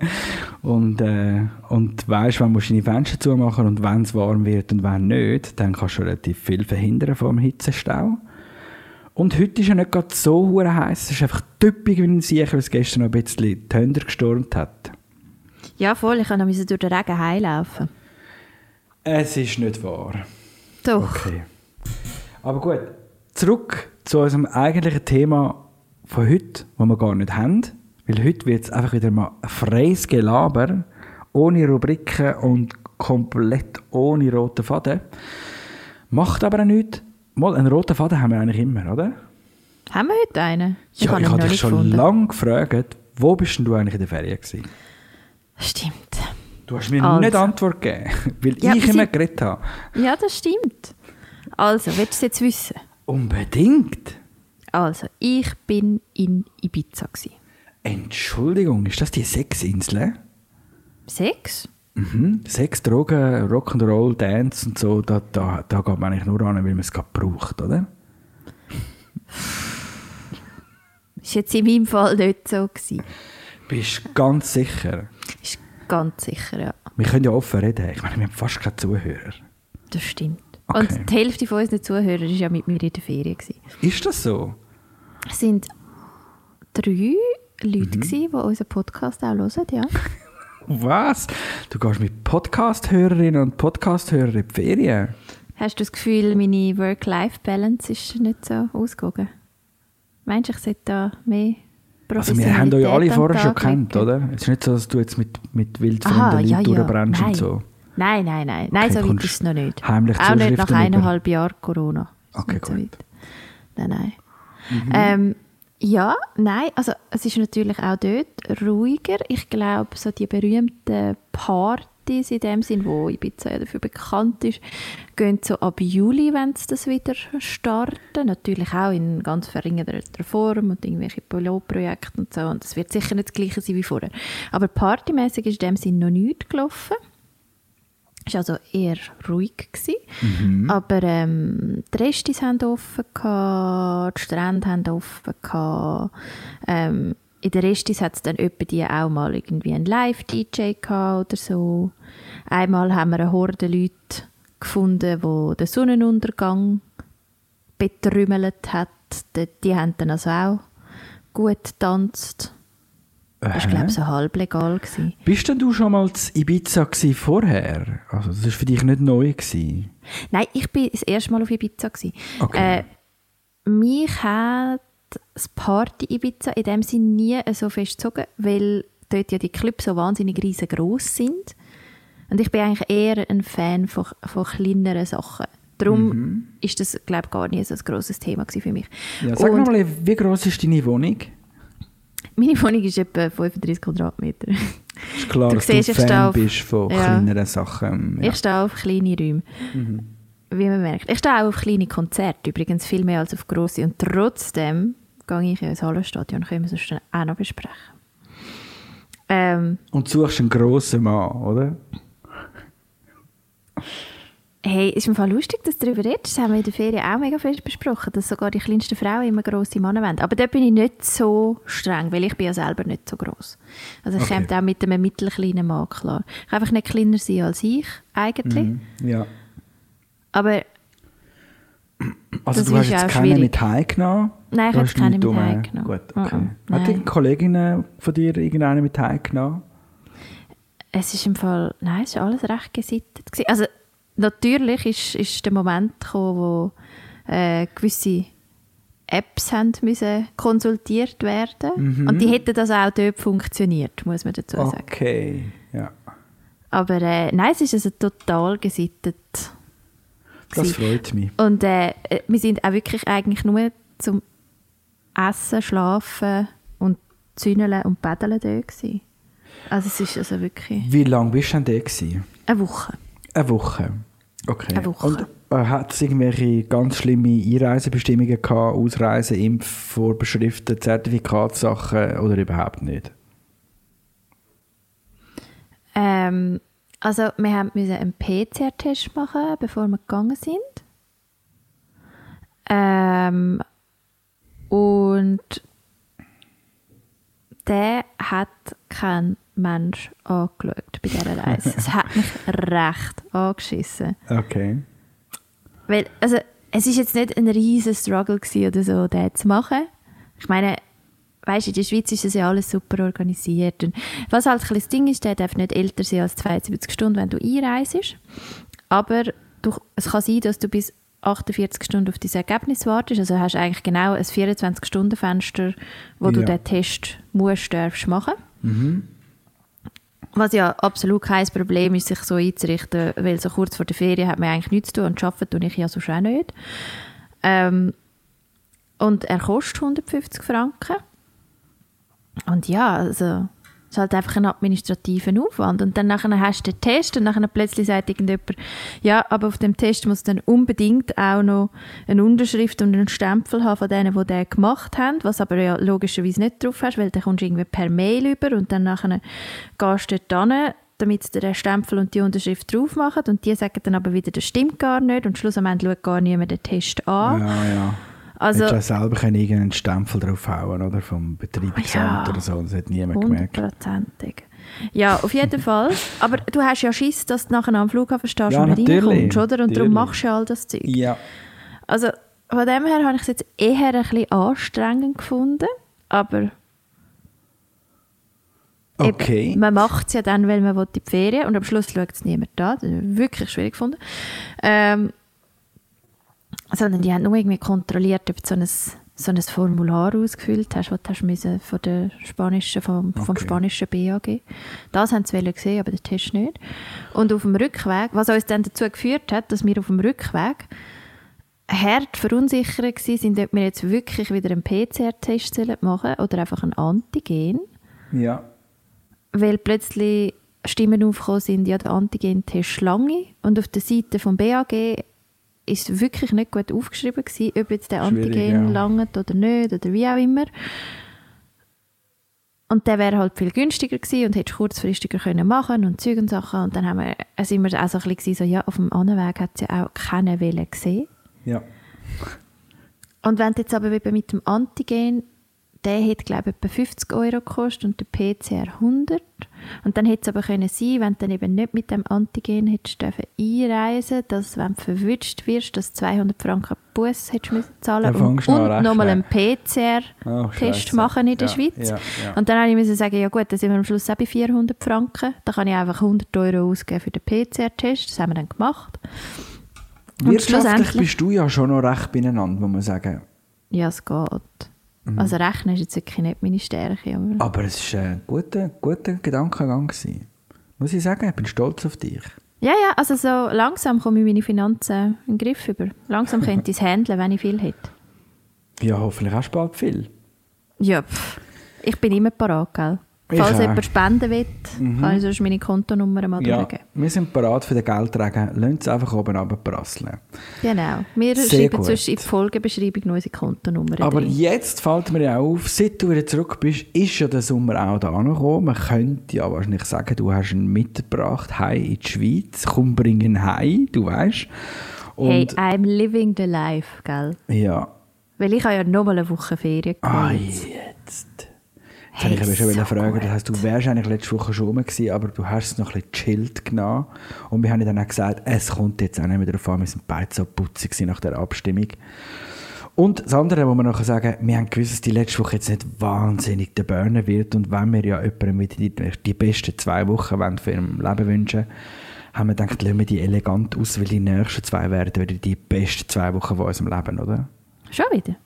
*laughs* und, äh, und weißt, wann musst du deine Fenster zumachen und wenn es warm wird und wenn nicht, dann kannst du relativ viel verhindern vom Hitzestau. Und heute ist ja nicht gerade so heiß. Es ist einfach typisch wie ein Sicher, weil es gestern noch ein bisschen die Hände gestürmt hat. Ja, voll, ich musste durch den Regen heimlaufen. Es ist nicht wahr. Doch. Okay. Aber gut, zurück zu unserem eigentlichen Thema von heute, das wir gar nicht haben. Weil heute wird es einfach wieder mal ein freies Gelaber, ohne Rubriken und komplett ohne roten Faden. Macht aber auch nichts. Mal, einen roten Faden haben wir eigentlich immer, oder? Haben wir heute einen? ja, habe ich habe dich schon gefunden. lange gefragt, wo bist denn du eigentlich in der Ferien gewesen? Stimmt. Du hast mir Also. nicht Antwort gegeben, *laughs* weil Ja, ich immer geredet habe. Ja, das stimmt. Also, willst du es jetzt wissen? Unbedingt. Also, ich bin in Ibiza. Gewesen. Entschuldigung, ist das die Sexinsel? Sechs? Mhm. Sex, Drogen, Rock'n'Roll, Dance und so, da, da, da geht man eigentlich nur an, weil man es gerade braucht, oder? Ist jetzt in meinem Fall nicht so. Gewesen. Bist du ganz sicher? Ist ganz sicher, ja. Wir können ja offen reden. Ich meine, wir haben fast keine Zuhörer. Das stimmt. Okay. Und die Hälfte von unseren Zuhörern war ja mit mir in der Ferien. Gewesen. Ist das so? Es sind drei Leute, Mhm. gewesen, die unseren Podcast auch hören, ja. *laughs* Was? Du gehst mit Podcast-Hörerinnen und Podcast-Hörern in die Ferien? Hast du das Gefühl, meine Work-Life-Balance ist nicht so ausgewogen? Meinst du, ich sollte da mehr Also wir haben euch alle vorher schon legen? oder? Es ist nicht so, dass du jetzt mit, mit wildfremden Aha, Leuten ja, ja. durchbrennst Nein. und so. Nein, nein, nein. Nein, Okay, so weit ist es noch nicht. heimlich Auch nicht nach eineinhalb Jahren Corona. Okay, so gut. weit. Nein, nein. Mhm. Ähm, ja, nein, also es ist natürlich auch dort ruhiger. Ich glaube, so die berühmten Partys in dem Sinn, wo Ibiza ja dafür bekannt ist, gehen so ab Juli, wenn sie das wieder starten. Natürlich auch in ganz verringerter Form und irgendwelche Pilotprojekte und so. Und es wird sicher nicht das Gleiche sein wie vorher. Aber partymäßig ist in dem Sinn noch nichts gelaufen. War also eher ruhig. Gewesen. Aber ähm, die Restis haben offen, gehabt, die Strände haben offen. Gehabt. Ähm, in den Restis hat es dann etwa die auch mal irgendwie einen Live-DJ oder so. Einmal haben wir eine Horde Leute gefunden, wo den Sonnenuntergang betrümmelt hat. Die, die haben dann also auch gut getanzt. Das war, glaube ich, so halblegal. Gewesen. Bist denn du schon mal zu Ibiza gewesen vorher? Also das war für dich nicht neu gewesen. Nein, ich bin das erste Mal auf Ibiza. Gewesen. Okay. Äh, mich hat das Party Ibiza in dem Sinne nie so fest gezogen, weil dort ja die Clubs so wahnsinnig riesengroß sind. Und ich bin eigentlich eher ein Fan von, von kleineren Sachen. Darum Mhm. ist das, glaube ich, gar nicht so ein grosses Thema für mich. Ja, sag Und mal, wie groß ist deine Wohnung? Meine Wohnung ist etwa 35 Quadratmeter. Ist klar, Du dass siehst, du ich stehe Fan auf- bist von Ja. kleineren Sachen. Ja. Ich stehe auf kleine Räume. Mhm. Wie man merkt. Ich stehe auch auf kleine Konzerte, übrigens viel mehr als auf grosse. Und trotzdem gehe ich ins Hallenstadion, können wir sonst auch noch besprechen. Ähm, Und suchst einen grossen Mann, oder? Hey, ist im Fall lustig, dass du darüber redest. Das haben wir in der Ferien auch mega fest besprochen, dass sogar die kleinsten Frauen immer grosse Männer wollen. Aber dort bin ich nicht so streng, weil ich bin ja selber nicht so gross. Also ich Okay. komme auch mit einem mittelkleinen Mann klar. Ich kann einfach nicht kleiner sein als ich, eigentlich. Mhm. Ja. Aber Also du hast jetzt keinen schwierig. mit heimgenommen? Nein, ich habe nichts mit heimgenommen. Gut, okay. Hat die nein. Kolleginnen von dir irgendeinen mit heimgenommen? Es ist im Fall, nein, es ist alles recht gesittet. Also natürlich ist, ist der Moment gekommen, wo äh, gewisse Apps haben müssen konsultiert werden und die hätten das auch dort funktioniert, muss man dazu sagen. Okay, ja. Aber äh, nein, es ist also total gesittet. Das freut mich. Und äh, wir sind auch wirklich eigentlich nur zum Essen, Schlafen und Zündeln und Paddeln da gewesen. Also es ist also wirklich Wie lange bist du denn da gewesen? eine Woche. Eine Woche. Okay. Eine Woche. Und äh, hat es irgendwelche ganz schlimme Einreisebestimmungen gehabt, Ausreise, Impfvorbeschriften, Zertifikatssachen oder überhaupt nicht? Ähm, also wir haben müssen einen PCR-Test machen, bevor wir gegangen sind. Ähm, und der hat kein Mensch angeschaut bei dieser Reise. Es hat mich recht angeschissen. Okay. Weil, also, es ist jetzt nicht ein riesen Struggle oder so, den zu machen. Ich meine, weißt du, in der Schweiz ist das ja alles super organisiert. Und was halt ein das Ding ist, der darf nicht älter sein als 72 Stunden, wenn du einreist. Aber du, es kann sein, dass du bis 48 Stunden auf dein Ergebnis wartest. Also hast du eigentlich genau ein 24-Stunden-Fenster, wo du Ja. den Test musst, darfst machen. Was ja absolut kein Problem ist, sich so einzurichten, weil so kurz vor der Ferien hat man eigentlich nichts zu tun und arbeiten tue ich ja sonst auch nicht. Ähm, und er kostet 150 Franken. Und ja, also ist halt einfach ein administrativer Aufwand. Und dann nachher hast du den Test und nachher plötzlich sagt irgendjemand, ja, aber auf dem Test muss dann unbedingt auch noch eine Unterschrift und einen Stempel haben von denen, die den gemacht haben, was aber ja logischerweise nicht drauf hast, weil dann kommst du irgendwie per Mail über und dann nachher gehst du dort hin, damit sie den Stempel und die Unterschrift drauf machen und die sagen dann aber wieder, das stimmt gar nicht und schlussendlich schaut gar niemand den Test an. Ja, ja. Also- Hättest du selber können irgendeinen Stempel draufhauen oder vom Betreibungsamt Ja. oder so, das hat niemand gemerkt. Hundertprozentig. Ja, auf jeden Fall. Aber du hast ja Schiss, dass du nachher am Flughafen stehst Ja, und nicht reinkommst, oder? Und Natürlich. darum machst du ja all das Zeug. Ja. Also von dem her habe ich es jetzt eher ein bisschen anstrengend gefunden. Aber eben, Okay. man macht es ja dann, weil man will in die Ferien und am Schluss schaut es niemand da. Das ist wirklich schwierig gefunden. Ähm, sondern die haben nur irgendwie kontrolliert, ob du so ein, so ein Formular ausgefüllt hast, du hast müssen von der spanischen, vom, vom Okay. spanischen BAG. Das haben sie gesehen, aber den Test nicht. Und auf dem Rückweg, was uns dann dazu geführt hat, dass wir auf dem Rückweg hart verunsichert waren, sind, ob wir jetzt wirklich wieder einen PCR-Test machen oder einfach einen Antigen. Ja. Weil plötzlich Stimmen aufgekommen sind, ja, der Antigen-Test lange. Und auf der Seite vom BAG ist wirklich nicht gut aufgeschrieben gewesen, ob jetzt der Antigen ja. langt oder nicht oder wie auch immer. Und der wäre halt viel günstiger gewesen und hätte kurzfristiger können machen und Zeug und Sachen. Und dann haben wir, sind wir auch so ein bisschen gewesen, so, ja, auf dem anderen Weg hat es ja auch keine Welle gesehen. Ja. Und wenn du jetzt aber eben mit dem Antigen, der hätte, glaube ich, etwa 50 Euro gekostet und der PCR 100. Und dann hätte es aber können sein, wenn du dann eben nicht mit dem Antigen hättest dürfen einreisen, dass, wenn du verwünscht wirst, dass du 200 Franken Bus hättest müssen zahlen und, noch und nochmal einen Oh, PCR-Test Scheisse. machen in der Ja, Schweiz. ja, ja. Und dann habe ich müssen sagen, ja gut, dann sind wir am Schluss auch bei 400 Franken. Da kann ich einfach 100 Euro ausgeben für den PCR-Test. Das haben wir dann gemacht. Und Wirtschaftlich bist du ja schon noch recht beieinander, muss man sagen. Ja, es geht. Also rechnen ist jetzt wirklich nicht meine Stärke. Aber Aber es war ein guter, guter Gedankengang. Gewesen. Muss ich sagen, ich bin stolz auf dich. ja, ja, also so langsam komme ich meine Finanzen in den Griff über. Langsam könnte ich es handeln, wenn ich viel hätte. Ja, hoffentlich hast du bald viel. Ja, pff. ich bin immer parat, gell? Ich Falls. Mhm. jemand spenden will, kann ich sonst meine Kontonummer mal Ja, durchgeben. wir sind bereit für den Geldträger. Lass es einfach oben runterprasseln. Genau. Wir Sehr schreiben gut. sonst in die Folgebeschreibung noch unsere Kontonummer Aber drin. jetzt fällt mir ja auf, seit du wieder zurück bist, ist ja der Sommer auch da angekommen. Man könnte ja wahrscheinlich sagen, du hast ihn mitgebracht, heim in die Schweiz. Komm, bring ihn heim, du weißt. Hey, Und I'm living the life, gell? ja, Weil ich habe ja noch mal eine Woche Ferien ah, gemacht. jetzt. Jetzt Hey, habe ich aber schon so wieder fragen, gut. das heisst, du wärst eigentlich letzte Woche schon rum gewesen, aber du hast es noch ein bisschen chillt genommen. Und wir haben dann auch gesagt, es kommt jetzt auch nicht mehr darauf an, wir sind beide so putzig nach der Abstimmung. Und das andere, wo man noch sagen wir haben gewusst, dass die letzte Woche jetzt nicht wahnsinnig der Burner wird. Und wenn wir ja jemandem wieder die, die besten zwei Wochen wollen für ihrem Leben wünschen, haben wir gedacht, lassen wir die elegant aus, weil die nächsten zwei werden wieder die besten zwei Wochen von unserem Leben, oder? Schon wieder?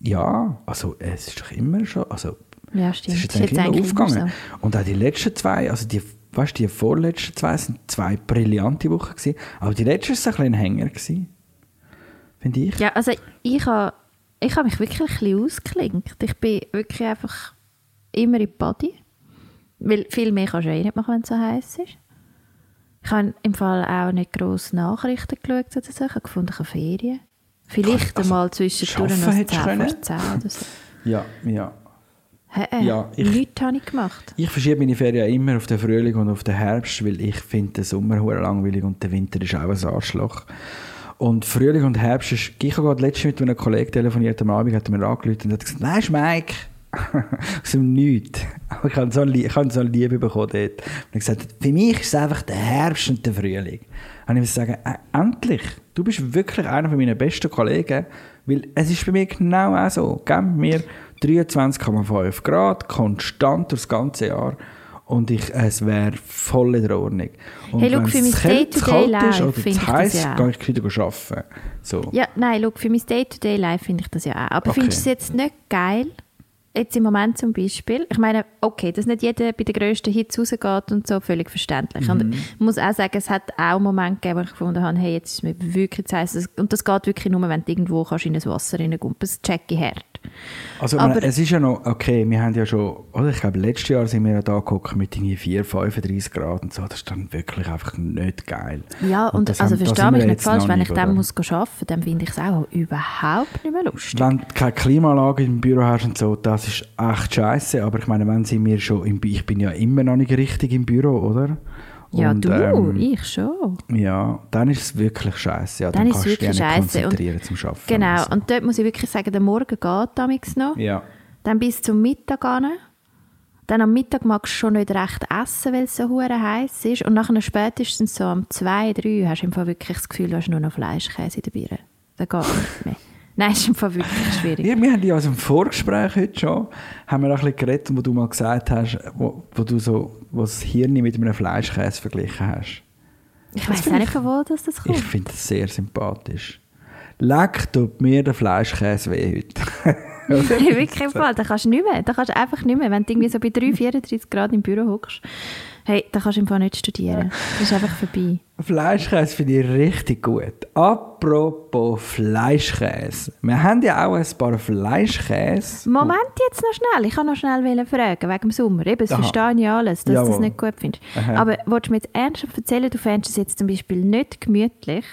Ja, also es ist doch immer schon, also Ja, es stimmt. ist jetzt Das eigentlich immer eigentlich aufgegangen. so. Und auch die letzten zwei, also die, weißt, die vorletzten zwei sind zwei brillante Wochen gewesen, aber die letzte ist ein bisschen ein Hänger gewesen, finde ich. Ja, also ich habe ich habe mich wirklich ein bisschen ausgeklinkt. Ich bin wirklich einfach immer in Body. Weil viel mehr kannst du eh nicht machen, wenn es so heiß ist. Ich habe im Fall auch nicht grosse Nachrichten geschaut oder so. Ich habe gefunden, ich habe Ferien. Vielleicht Also, einmal zwischendurch noch hättest 10 du vor 10 oder so. Ja, ja. Hä, äh, Ja, ich- nichts habe ich gemacht. Ich verschiebe meine Ferien immer auf den Frühling und auf den Herbst, weil ich finde den Sommer langweilig und der Winter ist auch ein Arschloch. Und Frühling und Herbst ist... Ich habe gerade letztens mit einem Kollegen telefoniert, am Abend hat er mir angerufen und hat gesagt, «Nein, Mike!» *laughs* Aus dem Nichts. Aber ich habe so, Lie- ich habe so eine Liebe bekommen dort. Und er hat gesagt, «Für mich ist es einfach der Herbst und der Frühling.» Und ich muss sagen, äh, endlich! Du bist wirklich einer meiner besten Kollegen, weil es ist bei mir genau auch so. Geben mir 23,5 Grad, konstant durch das ganze Jahr. Und ich, es wäre voll in der Ordnung. Und Hey, wenn für es mein kalt- Day-to-Day kalt ist Life oder finde zu heiß, ja auch. gehe ich wieder arbeiten. So. Ja, nein, schau, für mein Day-to-Day-Life finde ich das ja auch. Aber Okay. findest du es jetzt nicht geil, jetzt im Moment zum Beispiel? Ich meine, okay, dass nicht jeder bei den grössten Hits rausgeht und so, völlig verständlich. Und Mhm. ich muss auch sagen, es hat auch Momente gegeben, wo ich gefunden habe, hey, jetzt ist mir wirklich zu heiß. Und das geht wirklich nur, wenn du irgendwo kannst in das Wasser reingumpen Das check ich hart. Also, Aber- es ist ja noch, okay, wir haben ja schon, oder ich glaube, letztes Jahr sind wir ja da geguckt mit irgendwie 4, 35 Grad und so. Das ist dann wirklich einfach nicht geil. Ja, und, das also verstehe mich nicht falsch, wenn nicht, ich dann oder? muss arbeiten muss, dann finde ich es auch überhaupt nicht mehr lustig. Wenn du keine Klimaanlage im Büro hast und so, das ist echt scheiße. Aber ich meine, wenn sie mir schon im ich bin ja immer noch nicht richtig im Büro, oder? Ja, Und, du, ähm, ich schon. Ja, dann ist es wirklich scheiße. Ja, Dann dann ist es kannst du dich konzentrieren zum Arbeiten. Genau, Also. und dort muss ich wirklich sagen, der Morgen geht damals noch. Ja. Dann bis zum Mittag an. Dann am Mittag magst du schon nicht recht essen, weil es so hure heiß ist. Und nachher spätestens so um zwei, drei hast du im Fall wirklich das Gefühl, du hast nur noch Fleischkäse in der Birne. Das geht nicht mehr. Nein, ist im Fall wirklich schwierig. *laughs* Ja, wir haben ja aus dem Vorgespräch heute schon, haben wir auch ein bisschen geredet, wo du mal gesagt hast, wo, wo du so, wo das Hirn mit einem Fleischkäse verglichen hast. Ich weiß auch nicht, von wo das, das kommt. Ich finde das sehr sympathisch. Leck tut mir der Fleischkäse weh heute. *laughs* Wirklich im Fall, da kannst du nicht mehr. Da kannst du einfach nicht mehr. Wenn du irgendwie so bei 3, 34 Grad im Büro hockst, hey, da kannst du im Fall nicht studieren. Das ist einfach vorbei. Fleischkäse finde ich richtig gut. Apropos Fleischkäse. Wir haben ja auch ein paar Fleischkäse. Moment jetzt noch schnell. Ich kann noch schnell fragen, wegen dem Sommer. Eben, das Aha. verstehe ich alles, dass du das Jawohl. nicht gut findest. Aha. Aber willst du mir jetzt ernsthaft erzählen, du fändest es jetzt zum Beispiel nicht gemütlich,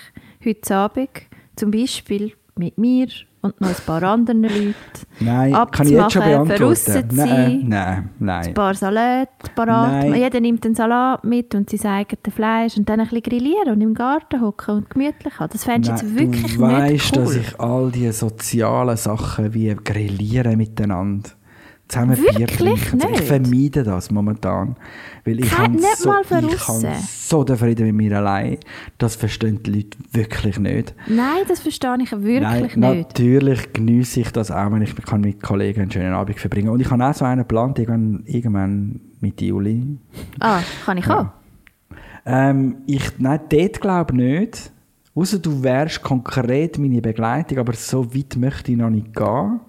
heute Abend, zum Beispiel mit mir und noch ein paar anderen Leuten, Nein, kann ich jetzt schon beantworten. Nein, sein, nein, ein nein. paar Salate parat. Nein. Jeder nimmt einen Salat mit und sein eigenes Fleisch und dann ein bisschen grillieren und im Garten hocken und gemütlich haben. Das fändest du jetzt Nein, wirklich du weißt, nicht cool. dass ich all diese sozialen Sachen wie Grillieren miteinander zusammen Bier Wirklich trinken. Ich nicht? vermeide das momentan. Weil ich habe nicht so, ich habe so den Frieden mit mir allein. Das verstehen die Leute wirklich nicht. Nein, das verstehe ich wirklich Nein, nicht. natürlich genieße ich das auch, wenn ich kann mit Kollegen einen schönen Abend verbringen Und ich habe auch so einen geplant, irgendwann, irgendwann Mitte Juli. Ah, kann ich auch? Ähm, ich, nein, dort glaube ich nicht. Außer du wärst konkret meine Begleitung, aber so weit möchte ich noch nicht gehen.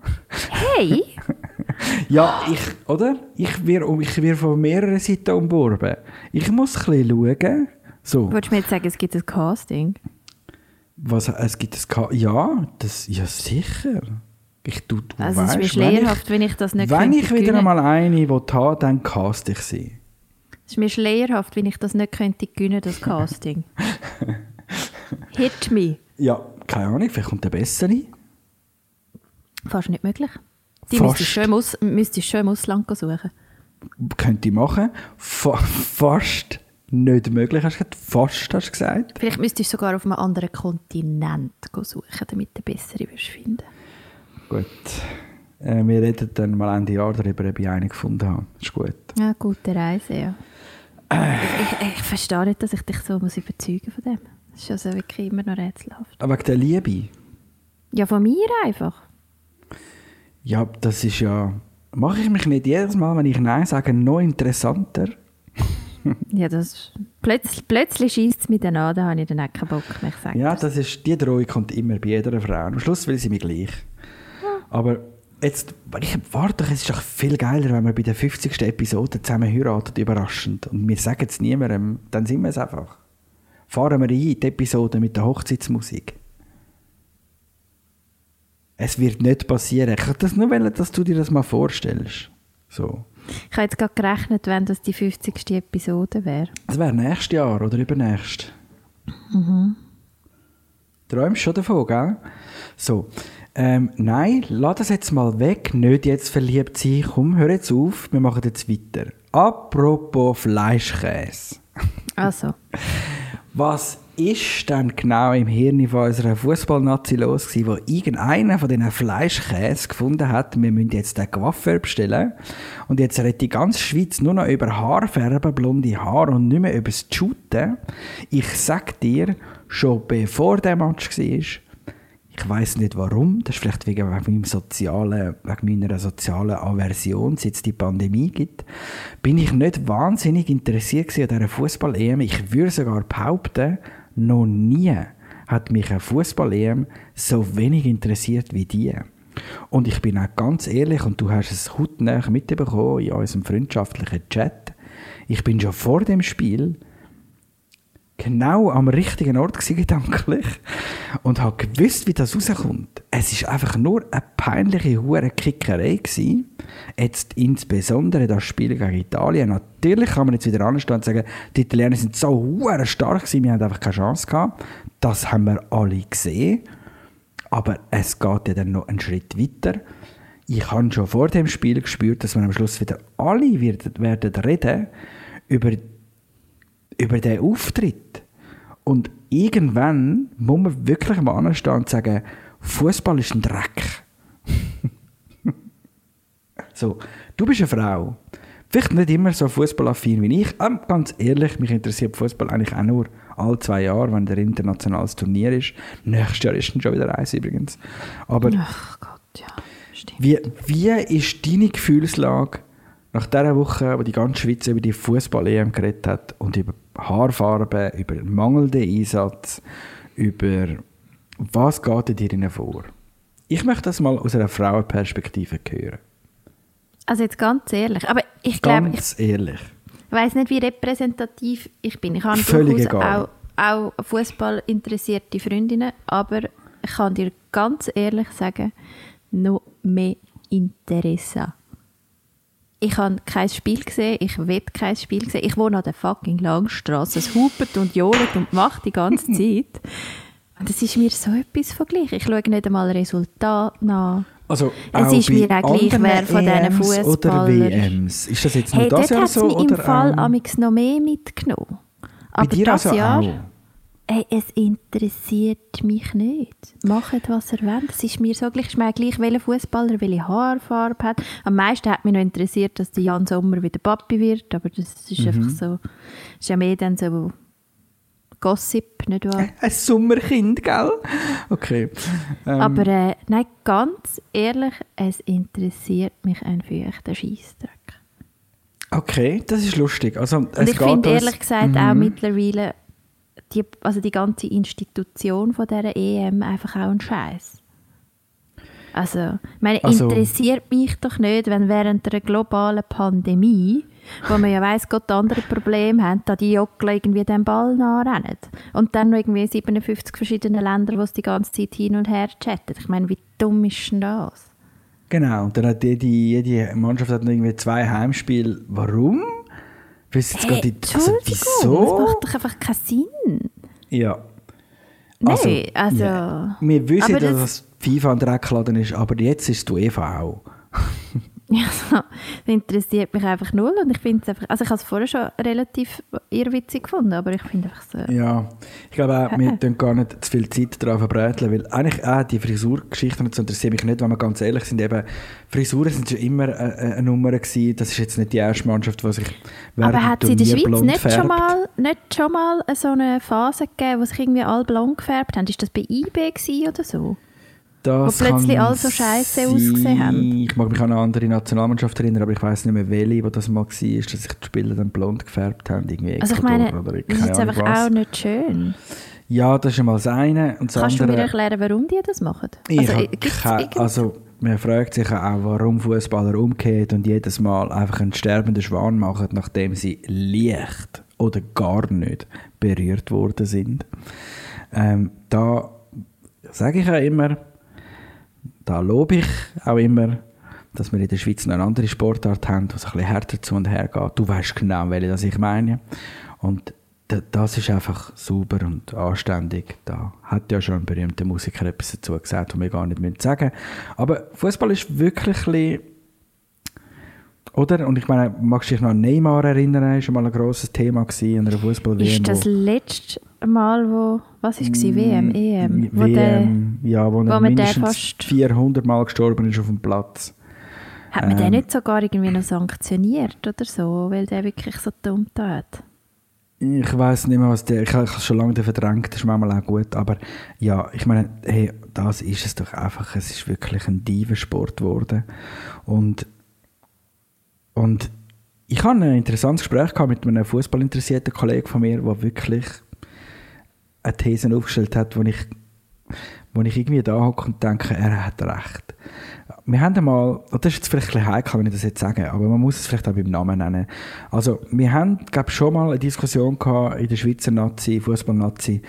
Hey, *laughs* *laughs* Ja, ich, oder? Ich werde ich von mehreren Seiten umworben. Ich muss ein bisschen schauen. So, Wolltest du mir jetzt sagen, es gibt ein Casting? was, es gibt ein Ka Ja, das, ja sicher. Ich, du, du Also es ist weisst, wenn ich- schleierhaft, wenn ich das nicht Wenn ich wieder gewinnen. einmal eine will haben, dann cast ich sie. Es ist mir schleierhaft, wenn ich das nicht könnte gewinnen, das Casting. *laughs* Hit me. Ja, keine Ahnung, vielleicht kommt der bessere. Fast nicht möglich. Die Fast. müsstest du Aus- müsstest du schon im Ausland suchen. Könnte ich machen. Fa fast nicht möglich, hast du gesagt. Fast, hast du gesagt. Vielleicht müsstest du sogar auf einem anderen Kontinent suchen, damit du bessere wirst finden. Gut. Äh, wir reden dann mal Ende Jahr darüber, ob ich eine gefunden habe. Ist gut. Ja, gute Reise, ja. Ich, ich, ich verstehe nicht, dass ich dich so muss überzeugen von dem. Das ist also wirklich immer noch rätselhaft. Aber wegen der Liebe. Ja, von mir einfach. Ja, das ist ja... Mache ich mich nicht jedes Mal, wenn ich Nein sage, noch interessanter? *laughs* Ja, das plötzlich, plötzlich schießt es dann an, da habe ich dann auch keinen Bock mehr. Ich sage Ja, das. ist, die Drohung kommt immer bei jeder Frau. Am Schluss will sie mich gleich. Aber jetzt, ich warte doch, es ist doch viel geiler, wenn wir bei der 50. Episode zusammen heiraten, überraschend. Und wir sagen es niemandem, dann sind wir es einfach. Fahren wir rein in die Episode mit der Hochzeitsmusik. Es wird nicht passieren. Ich wollte das nur wollen, dass du dir das mal vorstellst. So. Ich habe jetzt gerade gerechnet, wenn das die 50. Episode wäre. Das wäre nächstes Jahr oder übernächst. Träumst schon davon, gell? So. Ähm, nein, lass das jetzt mal weg. Nicht jetzt verliebt sein. Komm, hör jetzt auf. Wir machen jetzt weiter. Apropos Fleischkäse. Also, Was ist denn genau im Hirn von unserer Fußballnazi los gewesen, wo irgendeiner von diesen Fleischkäse gefunden hat, wir müssen jetzt den Coiffeur bestellen und jetzt redet die ganze Schweiz nur noch über Haarfärben, blonde Haare und nicht mehr über das Shooten. Ich sag dir, schon bevor der Match war, ich weiß nicht warum, das ist vielleicht wegen meinem sozialen, wegen meiner sozialen Aversion, seit es die Pandemie gibt, bin ich nicht wahnsinnig interessiert an dieser Fußball-EM. Ich würde sogar behaupten, noch nie hat mich eine Fußball-EM so wenig interessiert wie die. Und ich bin auch ganz ehrlich, und du hast es hautnah mitbekommen in unserem freundschaftlichen Chat, ich bin schon vor dem Spiel genau am richtigen Ort gewesen, *laughs* gedanklich und habe gewusst, wie das rauskommt. Es ist einfach nur eine peinliche hure Kickerei gewesen. Jetzt insbesondere das Spiel gegen Italien. Natürlich kann man jetzt wieder anstehen und sagen, die Italiener sind so hure stark gewesen, wir haben einfach keine Chance gehabt. Das haben wir alle gesehen. Aber es geht ja dann noch einen Schritt weiter. Ich habe schon vor dem Spiel gespürt, dass wir am Schluss wieder alle werden, reden über über den Auftritt. Und irgendwann muss man wirklich mal anstehen und sagen, Fußball ist ein Dreck. *laughs* so, du bist eine Frau. Vielleicht nicht immer so fußballaffin wie ich. Aber ganz ehrlich, mich interessiert Fußball eigentlich auch nur alle zwei Jahre, wenn der internationales Turnier ist. Nächstes Jahr ist dann schon wieder eins übrigens. Aber ach Gott, ja, stimmt. wie, wie ist deine Gefühlslage nach dieser Woche, wo die ganze Schweiz über die Fußball-EM geredet hat und über Haarfarbe, über mangelnden Einsatz, über was geht in dir vor? Ich möchte das mal aus einer Frauenperspektive hören. Also jetzt ganz ehrlich, aber ich glaube, ich Ganz ehrlich. weiß nicht, wie repräsentativ ich bin. Ich habe Völlig egal. auch, auch Fußball interessierte Freundinnen, aber ich kann dir ganz ehrlich sagen, noch mehr Interesse. Ich habe kein Spiel gesehen, ich will kein Spiel sehen. Ich wohne an der fucking Langstrasse. Es hupet und johlet und macht die ganze *laughs* Zeit. Und das ist mir so etwas von gleich. Ich schaue nicht einmal Resultat nach. Also, Es ist bei mir auch gleich, wer von diesen Oder Fußballern- WMs. Ist das jetzt nur Hey, das Jahr es so? mich im Oder Fall auch? noch mehr mitgenommen. Bei Aber dir das also Jahr, auch? Hey, es interessiert mich nicht. Macht, was ihr wollt. Es ist mir so gleich, ist mir gleich, welcher Fußballer welche Haarfarbe hat. Am meisten hat mich noch interessiert, dass der Jan Sommer wieder Papi wird, aber das ist Mhm. einfach so, ist ja mehr dann so Gossip, nicht wahr? *laughs* Ein Sommerkind, gell? Okay. Ähm, aber äh, nein, ganz ehrlich, es interessiert mich ein feuchter Scheissdreck. Okay, das ist lustig. Also, Und es ich geht finde ehrlich gesagt Mhm. auch mittlerweile die, also die ganze Institution von dieser EM einfach auch ein Scheiß. Also, ich meine, Also- interessiert mich doch nicht, wenn während einer globalen Pandemie, wo man ja weiss, Gott andere Probleme haben, da die Jockler irgendwie den Ball nachrennen. Und dann noch irgendwie 57 verschiedene Länder, die es die ganze Zeit hin und her chatten. Ich meine, wie dumm ist denn das? Genau, und dann hat jede, jede Mannschaft hat noch irgendwie zwei Heimspiele. Warum? Sie jetzt Hey, gerade die, also, wieso? das macht doch einfach keinen Sinn. Ja. Nein, also... ja. Wir wissen, aber dass das- das FIFA ein Dreckladen ist, aber jetzt ist die UEFA auch. *laughs* *laughs* Ja, das interessiert mich einfach null und ich finde es einfach, also ich habe es vorher schon relativ irrwitzig gefunden, aber ich finde einfach so, Ja, ich glaube auch, wir *laughs* tun gar nicht zu viel Zeit daran verbräteln, weil eigentlich auch die Frisurgeschichten so interessieren mich nicht, wenn wir ganz ehrlich sind. Eben, Frisuren sind schon immer eine, eine Nummer gewesen. Das ist jetzt nicht die erste Mannschaft, die sich während Aber hat es in der Schweiz nicht färbt. schon, mal, nicht schon mal so eine Phase gegeben, wo sich irgendwie alle blond gefärbt haben? Ist das bei IB gewesen oder so? Das Wo plötzlich alle so scheisse sein. ausgesehen haben. Ich mag mich an eine andere Nationalmannschaft erinnern, aber ich weiß nicht mehr, welche, wo das mal war, dass sich die Spieler dann blond gefärbt haben. Irgendwie Also ich meine, oder das ist jetzt einfach was. auch nicht schön. Ja, das ist einmal das eine. Und das Kannst du andere, mir erklären, warum die das machen? Ich Also, keine- also man fragt sich auch, warum Fußballer umgehen und jedes Mal einfach einen sterbenden Schwan machen, nachdem sie leicht oder gar nicht berührt worden sind. Ähm, da sage ich auch immer, da lobe ich auch immer, dass wir in der Schweiz noch eine andere Sportart haben, die ein bisschen härter zu und her geht. Du weißt genau, welche das ich meine. Und das ist einfach sauber und anständig. Da hat ja schon ein berühmter Musiker etwas dazu gesagt, was wir gar nicht müssen sagen Aber Fußball ist wirklich ein bisschen oder? Und ich meine, magst du dich noch an Neymar erinnern? Das war schon mal ein grosses Thema in einer fußball wm Ist das letzte Mal, wo, was war es, WM, EM, wo der, ja, wo, wo er den mindestens fast- 400 Mal gestorben ist auf dem Platz. hat man den ähm, nicht sogar irgendwie noch sanktioniert oder so, weil der wirklich so dumm tat? Ich weiß nicht mehr, was der. Ich habe schon lange verdrängt, das ist manchmal auch gut. Aber ja, ich meine, hey, das ist es doch einfach. Es ist wirklich ein Divensport geworden. Und, und ich hatte ein interessantes Gespräch mit einem fußballinteressierten Kollegen von mir, der wirklich eine These aufgestellt hat, wo ich, wo ich irgendwie da hocke und denke, er hat recht. Wir haben einmal, das ist jetzt vielleicht ein bisschen heikel, wenn ich das jetzt sage, aber man muss es vielleicht auch beim Namen nennen. Also, wir haben, glaube ich, schon mal eine Diskussion gehabt in der Schweizer Nazi, Fußball-Nazi.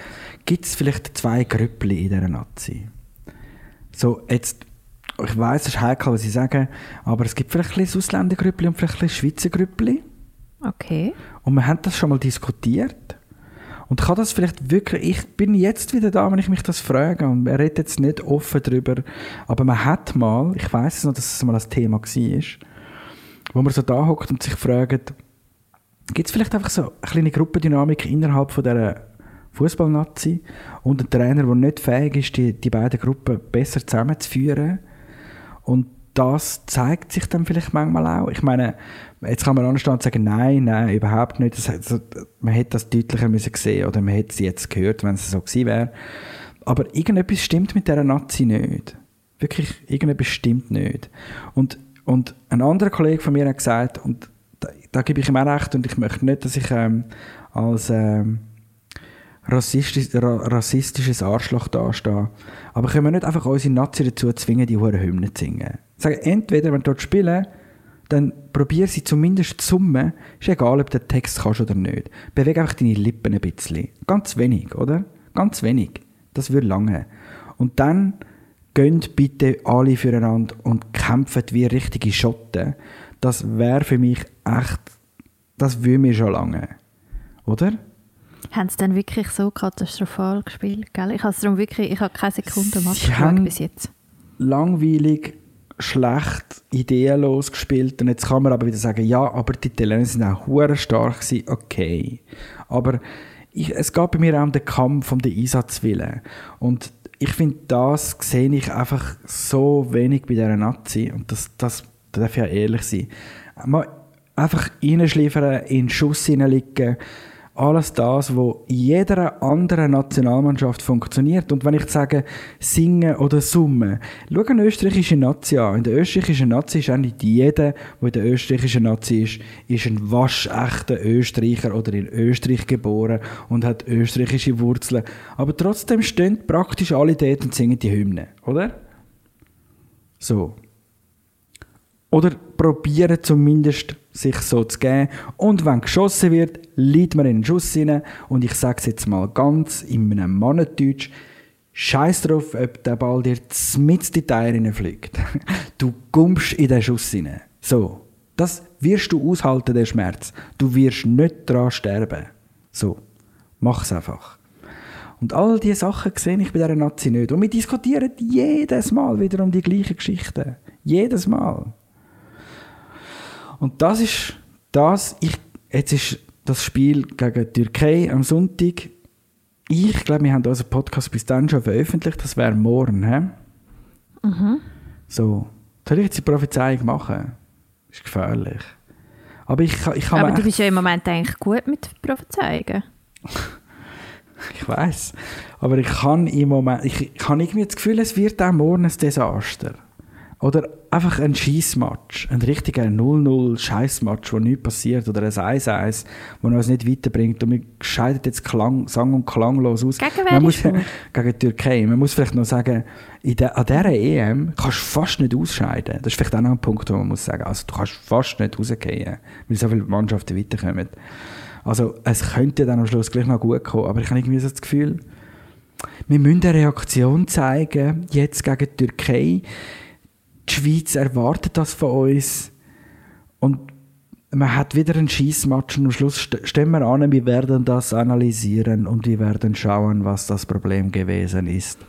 Gibt es vielleicht zwei Grüppli in dieser Nazi? So, jetzt, ich weiß, es ist heikel, was ich sage, aber es gibt vielleicht ein bisschen Ausländergrüppli und vielleicht ein bisschen Schweizer Grüppli. Okay. Und wir haben das schon mal diskutiert. Und kann das vielleicht wirklich, ich bin jetzt wieder da, wenn ich mich das frage, und er redet jetzt nicht offen darüber, aber man hat mal, ich weiß es noch, dass es mal ein Thema war, wo man so da hockt und sich fragt, gibt es vielleicht einfach so eine kleine Gruppendynamik innerhalb von dieser Fußballnazi und einen Trainer, der nicht fähig ist, die, die beiden Gruppen besser zusammenzuführen? Und das zeigt sich dann vielleicht manchmal auch. Ich meine, jetzt kann man anstehen sagen, nein, nein, überhaupt nicht. Das, das, man hätte das deutlicher müssen sehen oder man hätte es jetzt gehört, wenn es so gewesen wäre. Aber irgendetwas stimmt mit dieser Nazi nicht. Wirklich, irgendetwas stimmt nicht. Und, und ein anderer Kollege von mir hat gesagt, und da, da gebe ich ihm auch recht, und ich möchte nicht, dass ich ähm, als ähm, rassistisch, ra rassistisches Arschloch dastehe. Aber können wir nicht einfach unsere Nazi dazu zwingen, die hohen Hymnen zu singen? Sagen, entweder, wenn du dort spielen, dann probier sie zumindest zu summen. Ist egal, ob du den Text kannst oder nicht. Beweg einfach deine Lippen ein bisschen. Ganz wenig, oder? Ganz wenig. Das würde lange. Und dann gönnt bitte alle füreinander und kämpfen wie richtige Schotten. Das wäre für mich echt, das würde mir schon lange. Oder? Haben sie dann wirklich so katastrophal gespielt? Gell? Ich habe darum wirklich, ich habe keine Sekunde Match geschaut bis jetzt. langweilig, schlecht, ideenlos gespielt. Und jetzt kann man aber wieder sagen, ja, aber die Italiener sind auch hure stark gewesen. Okay. Aber ich, es geht bei mir auch um den Kampf, um den Einsatzwillen. Und ich finde, das sehe ich einfach so wenig bei dieser Nazi. Und das, das darf ja ehrlich sein. Mal einfach reinschliefern, in den Schuss hineinlegen, alles das, was in jeder anderen Nationalmannschaft funktioniert. Und wenn ich sage, singen oder summen, schau eine österreichische Nazi an. In der österreichischen Nazi ist eigentlich jeder, der in der österreichischen Nazi ist, ist ein waschechter Österreicher oder in Österreich geboren und hat österreichische Wurzeln. Aber trotzdem stehen praktisch alle dort und singen die Hymne, oder? So. Oder probieren zumindest, sich so zu geben. Und wenn geschossen wird, liegt man in den Schuss rein. Und ich sage es jetzt mal ganz in einem Mannendeutsch, Scheiß drauf, ob der Ball dir mit die Teiere fliegt. *laughs* Du gumpst in den Schuss rein. So. Das wirst du aushalten, den Schmerz. Du wirst nicht daran sterben. So. Mach's einfach. Und all diese Sachen sehe ich bei dieser Nazi nicht. Und wir diskutieren jedes Mal wieder um die gleichen Geschichten. Jedes Mal. Und das ist das, ich, jetzt ist das Spiel gegen die Türkei am Sonntag. Ich glaube, wir haben unseren Podcast bis dann schon veröffentlicht. Das wäre morgen. He? Mhm. So. Soll ich jetzt die Prophezeiung machen? ist gefährlich. Aber ich, ich kann Aber du bist ja im Moment eigentlich gut mit Prophezeiungen. *laughs* ich weiß. Aber ich kann im Moment, ich, ich habe irgendwie das Gefühl, es wird auch morgen ein Desaster. Oder einfach ein Schießmatch, ein richtiger 0-0 Scheißmatch, wo nichts passiert, oder ein 1-1, wo uns nicht weiterbringt und wir scheiden jetzt klang, sang- und klanglos aus. Gegen wer Man muss? *laughs* Gegen die Türkei. Man muss vielleicht noch sagen, in der, an dieser EM kannst du fast nicht ausscheiden. Das ist vielleicht auch noch ein Punkt, wo man muss sagen, also du kannst fast nicht rausgehen, weil so viele Mannschaften weiterkommen. Also es könnte dann am Schluss gleich noch gut kommen, aber ich habe irgendwie so das Gefühl, wir müssen eine Reaktion zeigen, jetzt gegen die Türkei. Die Schweiz erwartet das von uns. Und man hat wieder einen Schießmatch und am Schluss st stehen wir an, wir werden das analysieren und wir werden schauen, was das Problem gewesen ist.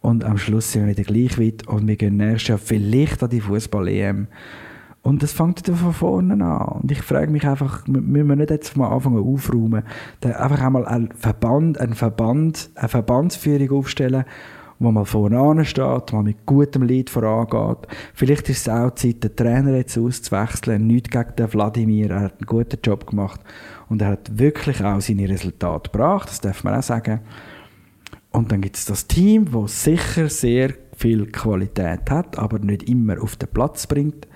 Und am Schluss sind wir wieder gleich weit und wir gehen nächstes Jahr vielleicht an die Fußball-EM. Und das fängt wieder von vorne an. Und ich frage mich einfach, müssen wir nicht jetzt mal anfangen aufräumen, einfach einmal einen Verband, einen Verband, eine Verbandsführung aufstellen, wo mal vorne steht, mal mit gutem Lied vorangeht. Vielleicht ist es auch Zeit, den Trainer jetzt auszuwechseln. Nicht gegen den Wladimir, er hat einen guten Job gemacht. Und er hat wirklich auch seine Resultate gebracht, das darf man auch sagen. Und dann gibt es das Team, das sicher sehr viel Qualität hat, aber nicht immer auf den Platz bringt.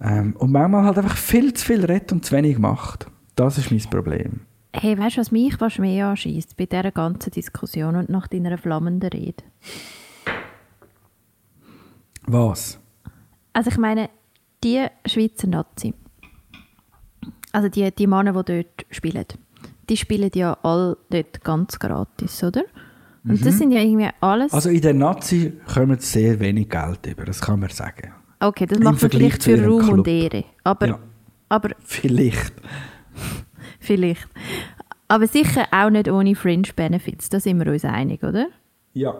Ähm, und manchmal halt einfach viel zu viel redet und zu wenig macht. Das ist mein Problem. Hey, weißt du, was mich fast mehr anschießt bei dieser ganzen Diskussion und nach deiner flammenden Rede? Was? Also ich meine, die Schweizer Nazi, also die, die Männer, die dort spielen, die spielen ja alle dort ganz gratis, oder? Und das sind ja irgendwie alles... Also in der Nazi kommen sehr wenig Geld über, das kann man sagen. okay, das im macht man vielleicht für Ruhm Club. und Ehre. Aber, Ja. aber Vielleicht. Vielleicht. Aber sicher auch nicht ohne Fringe Benefits, da sind wir uns einig, oder? Ja.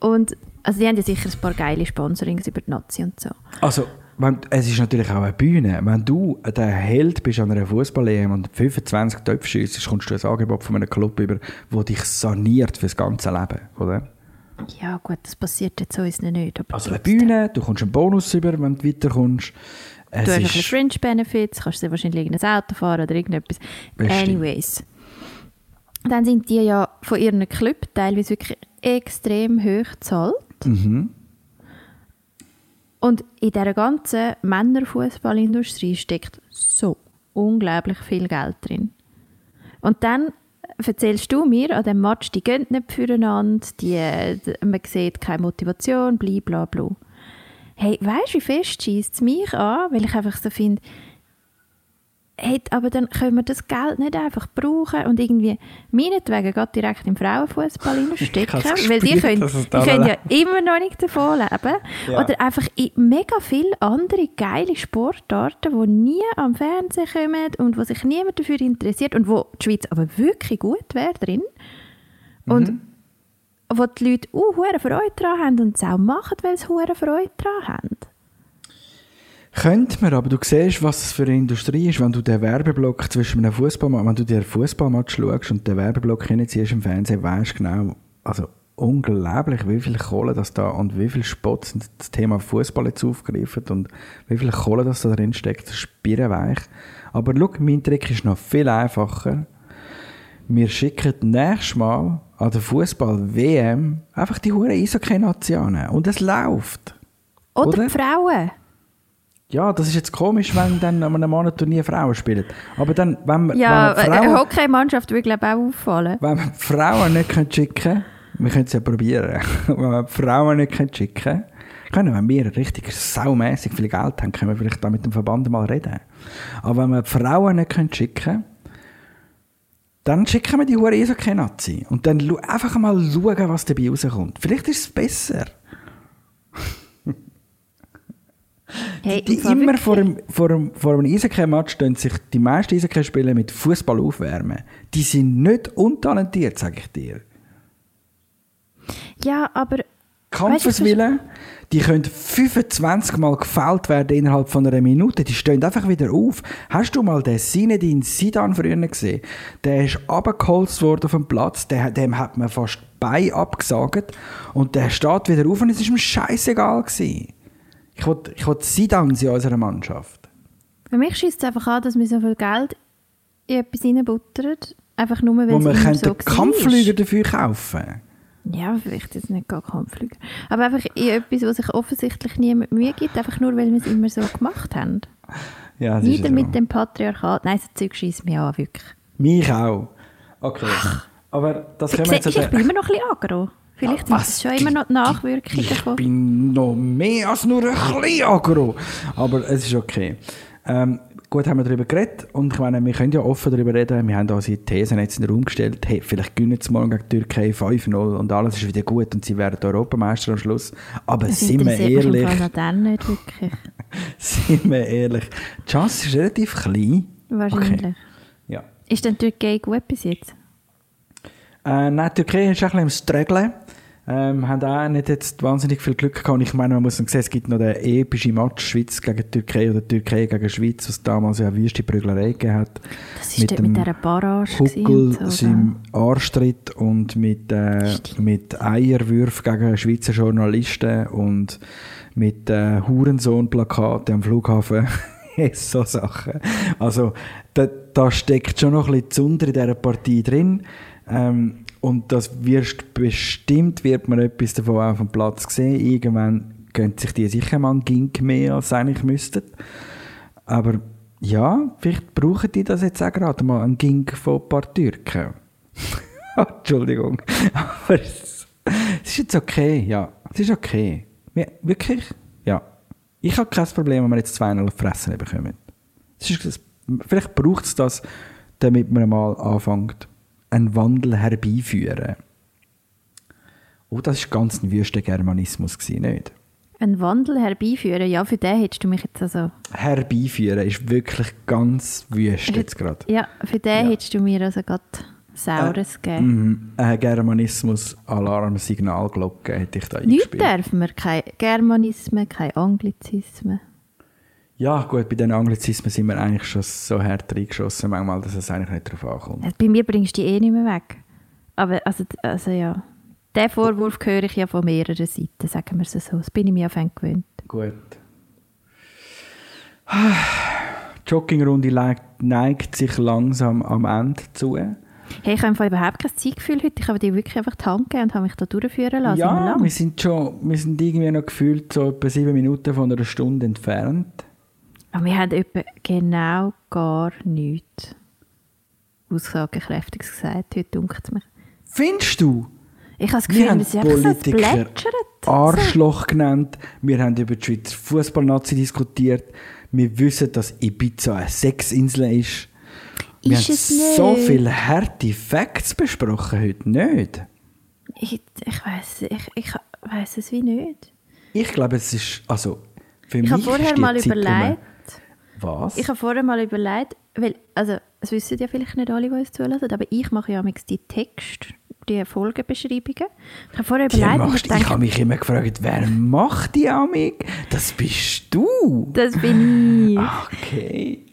Und also die haben ja sicher ein paar geile Sponsorings über die Nazi und so. Also, wenn, es ist natürlich auch eine Bühne. Wenn du der Held bist an einer fußball und 25 Töpfe schiessest, kommst du ein Angebot von einem Club über, der dich saniert fürs ganze Leben, oder? Ja gut, das passiert jetzt uns nicht. Also eine. Bühne, du kommst einen Bonus über, wenn du weiterkommst. Es Du hast bisschen Fringe Benefits, kannst dir wahrscheinlich irgendein Auto fahren oder irgendetwas. Bestimmt. Anyways. Dann sind die ja von ihren Club teilweise wirklich extrem hoch gezahlt. Mhm. Und in dieser ganzen Männerfußballindustrie steckt so unglaublich viel Geld drin. Und dann erzählst du mir an dem Match, die gehen nicht füreinander, die, die, man sieht keine Motivation, bla bla bla. Hey, weißt du, wie fest schießt es mich an? Weil ich einfach so finde, hey, aber dann können wir das Geld nicht einfach brauchen und irgendwie meinetwegen gerade direkt im Frauenfußball *laughs* stecken, weil die können, die können ja immer noch nicht davon leben. Ja. Oder einfach in mega viele andere geile Sportarten, die nie am Fernsehen kommen und wo sich niemand dafür interessiert und wo die Schweiz aber wirklich gut wäre drin. Und Mhm. Wo die Leute uh, hure Freude daran haben und es auch machen, weil sie hure Freude daran haben. Könnte man, aber du siehst, was es für eine Industrie ist, wenn du den Werbeblock zwischen einem Fußballmatch, wenn du dir Fußballmatch schaust und den Werbeblock hinziehst im Fernsehen, weißt genau, also unglaublich, wie viel Kohle das da und wie viel Spots das Thema Fußball jetzt aufgreifen und wie viel Kohle das da drin steckt, das ist birrenweich. Aber schau, mein Trick ist noch viel einfacher. Wir schicken nächstes Mal an der Fußball-WM einfach die hure Eishockey-Nationen und es läuft. Oder, Oder? die Frauen. Ja, das ist jetzt komisch, wenn dann an einem Mannenturnier Frauen spielen. Aber dann, wenn man, Ja, wenn man eine Frauen, Hockeymannschaft würde glaube ich auch auffallen. wenn man die Frauen nicht können schicken wir können es ja probieren, *laughs* wenn man die Frauen nicht können schicken Können, wenn wir richtig saumässig viel Geld haben, können wir vielleicht da mit dem Verband mal reden. Aber wenn wir die Frauen nicht können schicken können, dann schicken wir die Hure Eishockey-Nazi. Und dann einfach mal schauen, was dabei rauskommt. Vielleicht ist es besser. *laughs* Hey, Die Fall immer vor einem, vor einem, vor einem Eishockey-Match stehen sich die meisten Eishockey-Spieler mit Fußball aufwärmen. Die sind nicht untalentiert, sage ich dir. Ja, aber Kampfeswille, die können 25 Mal gefällt werden innerhalb von einer Minute. Die stehen einfach wieder auf. Hast du mal den Sinedin Sidan früher gesehen? Der ist abgeholzt worden auf dem Platz. Der, dem hat man fast die Beine abgesagt. Und der steht wieder auf und es war ihm scheißegal. Gewesen. Ich wollte ich wollte Sidan in unserer Mannschaft. für mich schießt es einfach an, dass wir so viel Geld in etwas reinbuttern. Einfach nur, weil es man immer könnte so war. Kampfflüger dafür kaufen Ja, vielleicht jetzt nicht gar Kampfflüger. Aber einfach in etwas, was sich offensichtlich niemand Mühe gibt, einfach nur, weil wir es immer so gemacht haben. Ja, Nieder mit dem Patriarchat. Nein, so Zeug schießt mich an, wirklich. Mich auch. Okay. Aber das können wir jetzt... du, ich bin immer noch ein bisschen aggro. Vielleicht Ah, sind es schon immer noch die Nachwirkungen Ich davon. bin noch mehr als nur ein bisschen aggro. Aber es ist okay. Ähm, gut, haben wir darüber geredet. Und ich meine, wir können ja offen darüber reden. Wir haben unsere Thesen jetzt in den Raum gestellt. Hey, vielleicht gewinnen sie morgen gegen die Türkei 5-0 und alles ist wieder gut und sie werden Europameister am Schluss. Aber Das sind wir ehrlich, dann nicht wirklich. *laughs* sind wir ehrlich, die Chance ist relativ klein. Wahrscheinlich. Okay. Ja. Ist denn die Türkei gut bis jetzt? Äh, nein, die Türkei ist ein bisschen im Struggeln. Ähm, haben auch nicht jetzt wahnsinnig viel Glück gehabt. Und Ich meine, man muss sagen, es gibt noch den epischen Match Schweiz gegen Türkei oder Türkei gegen Schweiz, was damals ja eine wüste Prüglerei gegeben hat. Das war dort mit dieser Barrage. Huckel, so, seinem Arschtritt und mit, äh, mit Eierwürfen gegen Schweizer Journalisten und mit äh, Hurensohn-Plakaten am Flughafen. *laughs* so Sachen. Also, da, da steckt schon noch ein bisschen Zunder in dieser Partie drin. Ähm, und das wirst bestimmt wird man etwas davon auf dem Platz sehen. Irgendwann gönnt sich die sicher mal ein Gink mehr, als eigentlich müssten. Aber ja, vielleicht brauchen die das jetzt auch gerade mal, ein Gink von ein paar Türken. *laughs* Entschuldigung. Aber es, es ist jetzt okay, ja. Es ist okay. Wir, wirklich, ja. Ich habe kein Problem, wenn wir jetzt 2-0 auf die Fresse bekommen. Es ist, vielleicht braucht es das, damit man mal anfängt, einen Wandel herbeiführen. Oh, das war ganz ein wüster Germanismus, gewesen, nicht? Einen Wandel herbeiführen, ja, für den hättest du mich jetzt also... Herbeiführen ist wirklich ganz wüst jetzt gerade. Ja, für den Ja. hättest du mir also gerade Saures gegeben. Mhm. Ein Germanismus-Alarm-Signalglocke hätte ich da Nichts eingespielt. dürfen wir, keine Germanismen, keine Anglizismen. Ja, gut, bei den Anglizismen sind wir eigentlich schon so hart reingeschossen, manchmal, dass es eigentlich nicht darauf ankommt. Also Bei mir bringst du die eh nicht mehr weg. Aber also, also ja, den Vorwurf höre ich ja von mehreren Seiten, sagen wir es so. Das bin ich mir auf jeden gewöhnt. Gut. Die Joggingrunde neigt, sich langsam am Ende zu. Hey, ich habe im Fall überhaupt kein Zeitgefühl heute. Ich habe dir wirklich einfach die Hand gegeben und habe mich da durchführen lassen. Ja, wir sind schon, wir sind irgendwie noch gefühlt so etwa sieben Minuten von einer Stunde entfernt. Aber wir haben etwa genau gar nichts aussagekräftiges gesagt. Heute dunkelt es mich. Findest du? Ich habe das Gefühl, haben wir einfach so Politiker plätschert. Arschloch genannt. Wir haben über die Schweizer Fußballnazi diskutiert. Wir wissen, dass Ibiza eine Sexinsel ist. Wir Ist haben es nicht? so viele harte Facts besprochen heute nicht. Ich, ich weiß ich, ich weiss es wie nicht. Ich glaube, es ist, also, für Ich mich habe vorher mal überlegt, Was? ich habe vorher mal überlegt, weil, also, es wissen ja vielleicht nicht alle, die uns zulassen, aber ich mache ja manchmal die Texte, die Folgenbeschreibungen. Ich habe vorher überlegt machst, ich ich habe mich immer gefragt, wer macht die Amig? Das bist du. das bin ich. Okay.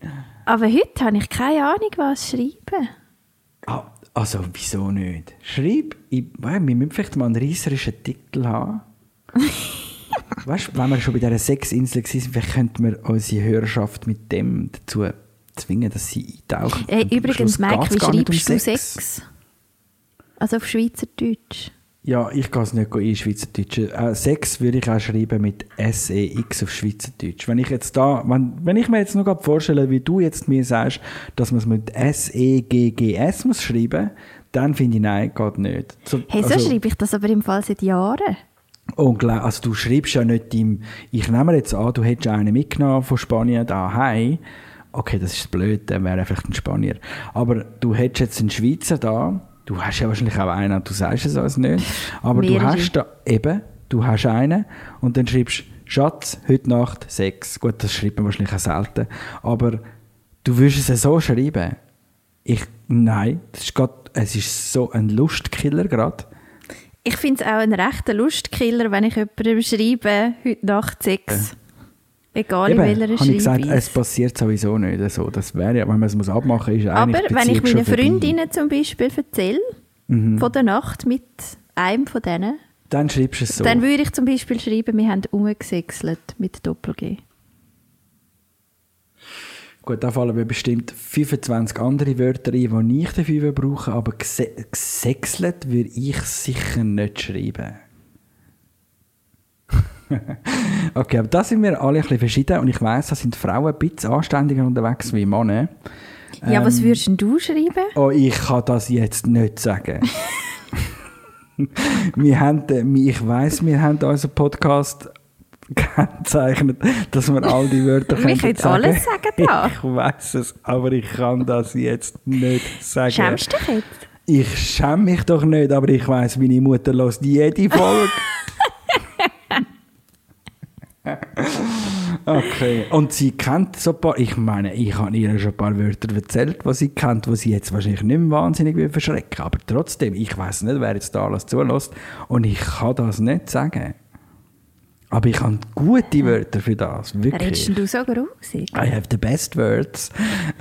Aber heute habe ich keine Ahnung, was schreiben. Ah, also, wieso nicht? Schreib, ich, wir müssen vielleicht mal einen reisserischen Titel haben. *laughs* weißt du, wenn wir schon bei dieser Sexinsel waren, vielleicht könnten wir unsere Hörerschaft mit dem dazu zwingen, dass sie eintauchen. Hey, übrigens, Mike, wie nicht um schreibst du Sex? Also auf Schweizerdeutsch. Ja, ich kann es nicht in Schweizerdeutsch. Äh, Sex würde ich auch schreiben mit SEX auf Schweizerdeutsch. Wenn ich jetzt da, wenn, wenn ich mir jetzt nur gerade vorstelle, wie du jetzt mir sagst, dass man es mit SEGGS muss schreiben, dann finde ich, nein, geht nicht. So, Hey, so also, schreibe ich das aber im Fall seit Jahren. Unglaublich. Also du schreibst ja nicht im, ich nehme jetzt an, du hättest einen mitgenommen von Spanien daheim. Okay, das ist blöd, der wäre vielleicht ein Spanier. Aber du hättest jetzt einen Schweizer da, du hast ja wahrscheinlich auch einen, du sagst es uns nicht. Aber du Mehrere. hast da eben, du hast einen und dann schreibst Schatz, heute Nacht Sex. Gut, das schreibt man wahrscheinlich auch selten. Aber du würdest es so schreiben. Ich, nein, das ist grad, es ist so ein Lustkiller gerade. Ich finde es auch ein rechter Lustkiller, wenn ich jemandem schreibe, heute Nacht Sex. Egal in welcher habe ich gesagt, es Schreibweise. passiert sowieso nicht so. Das wäre ja, wenn man es muss abmachen muss, ist Aber eigentlich wenn ich meinen. Freundinnen zum Beispiel erzähle, Mhm. von der Nacht mit einem von denen, Dann schreibst du es so. dann würde ich zum Beispiel schreiben, wir haben umgesexelt mit Doppel-G. Gut, da fallen mir bestimmt 25 andere Wörter ein, die ich dafür brauche, aber gesexelt würde ich sicher nicht schreiben. *laughs* okay, aber da sind wir alle ein bisschen verschieden und ich weiss, da sind Frauen ein bisschen anständiger unterwegs wie Männer. Ja, was Ähm, würdest denn du schreiben? Oh, ich kann das jetzt nicht sagen. *laughs* wir haben, den- ich weiss, wir haben unseren Podcast gekennzeichnet, dass wir all die Wörter Wir können sagen. alles sagen da. Ich weiß es, aber ich kann das jetzt nicht sagen. Schämst du dich jetzt? Ich schäme mich doch nicht, aber ich weiß, meine Mutter hört jede Folge. *laughs* okay. Und sie kennt so ein paar. Ich meine, ich habe ihr schon ein paar Wörter erzählt, die sie kennt, die sie jetzt wahrscheinlich nicht mehr wahnsinnig will verschrecken. Aber trotzdem, ich weiß nicht, wer jetzt da alles zulässt. Und ich kann das nicht sagen. Aber ich habe gute Wörter für das. Redest Wirklich. denn du so grusig? I have the best words.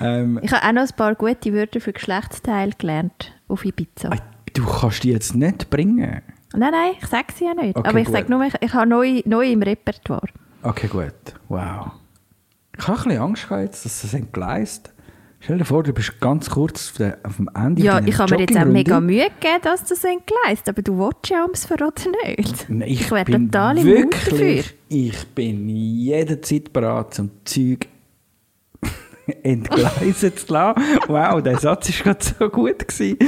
Ähm, Ich habe auch noch ein paar gute Wörter für Geschlechtsteile gelernt auf Ibiza. du kannst die jetzt nicht bringen. Nein, nein, ich sage sie ja nicht. Okay, Aber ich gut. sage nur, ich, ich habe neu, neu im Repertoire. Okay, gut. Wow. Ich habe ein bisschen Angst gehabt dass das entgleist. Stell dir vor, du bist ganz kurz auf, der, auf dem Ende Ja, ich habe mir jetzt auch mega Mühe gegeben, dass das entgleist. Aber du willst ja ums Verraten nicht. Nein, ich wäre bin total im wirklich, Ich bin jederzeit bereit, zum Zeug *laughs* entgleisen zu lassen. Wow, der Satz war gerade so gut. Gewesen.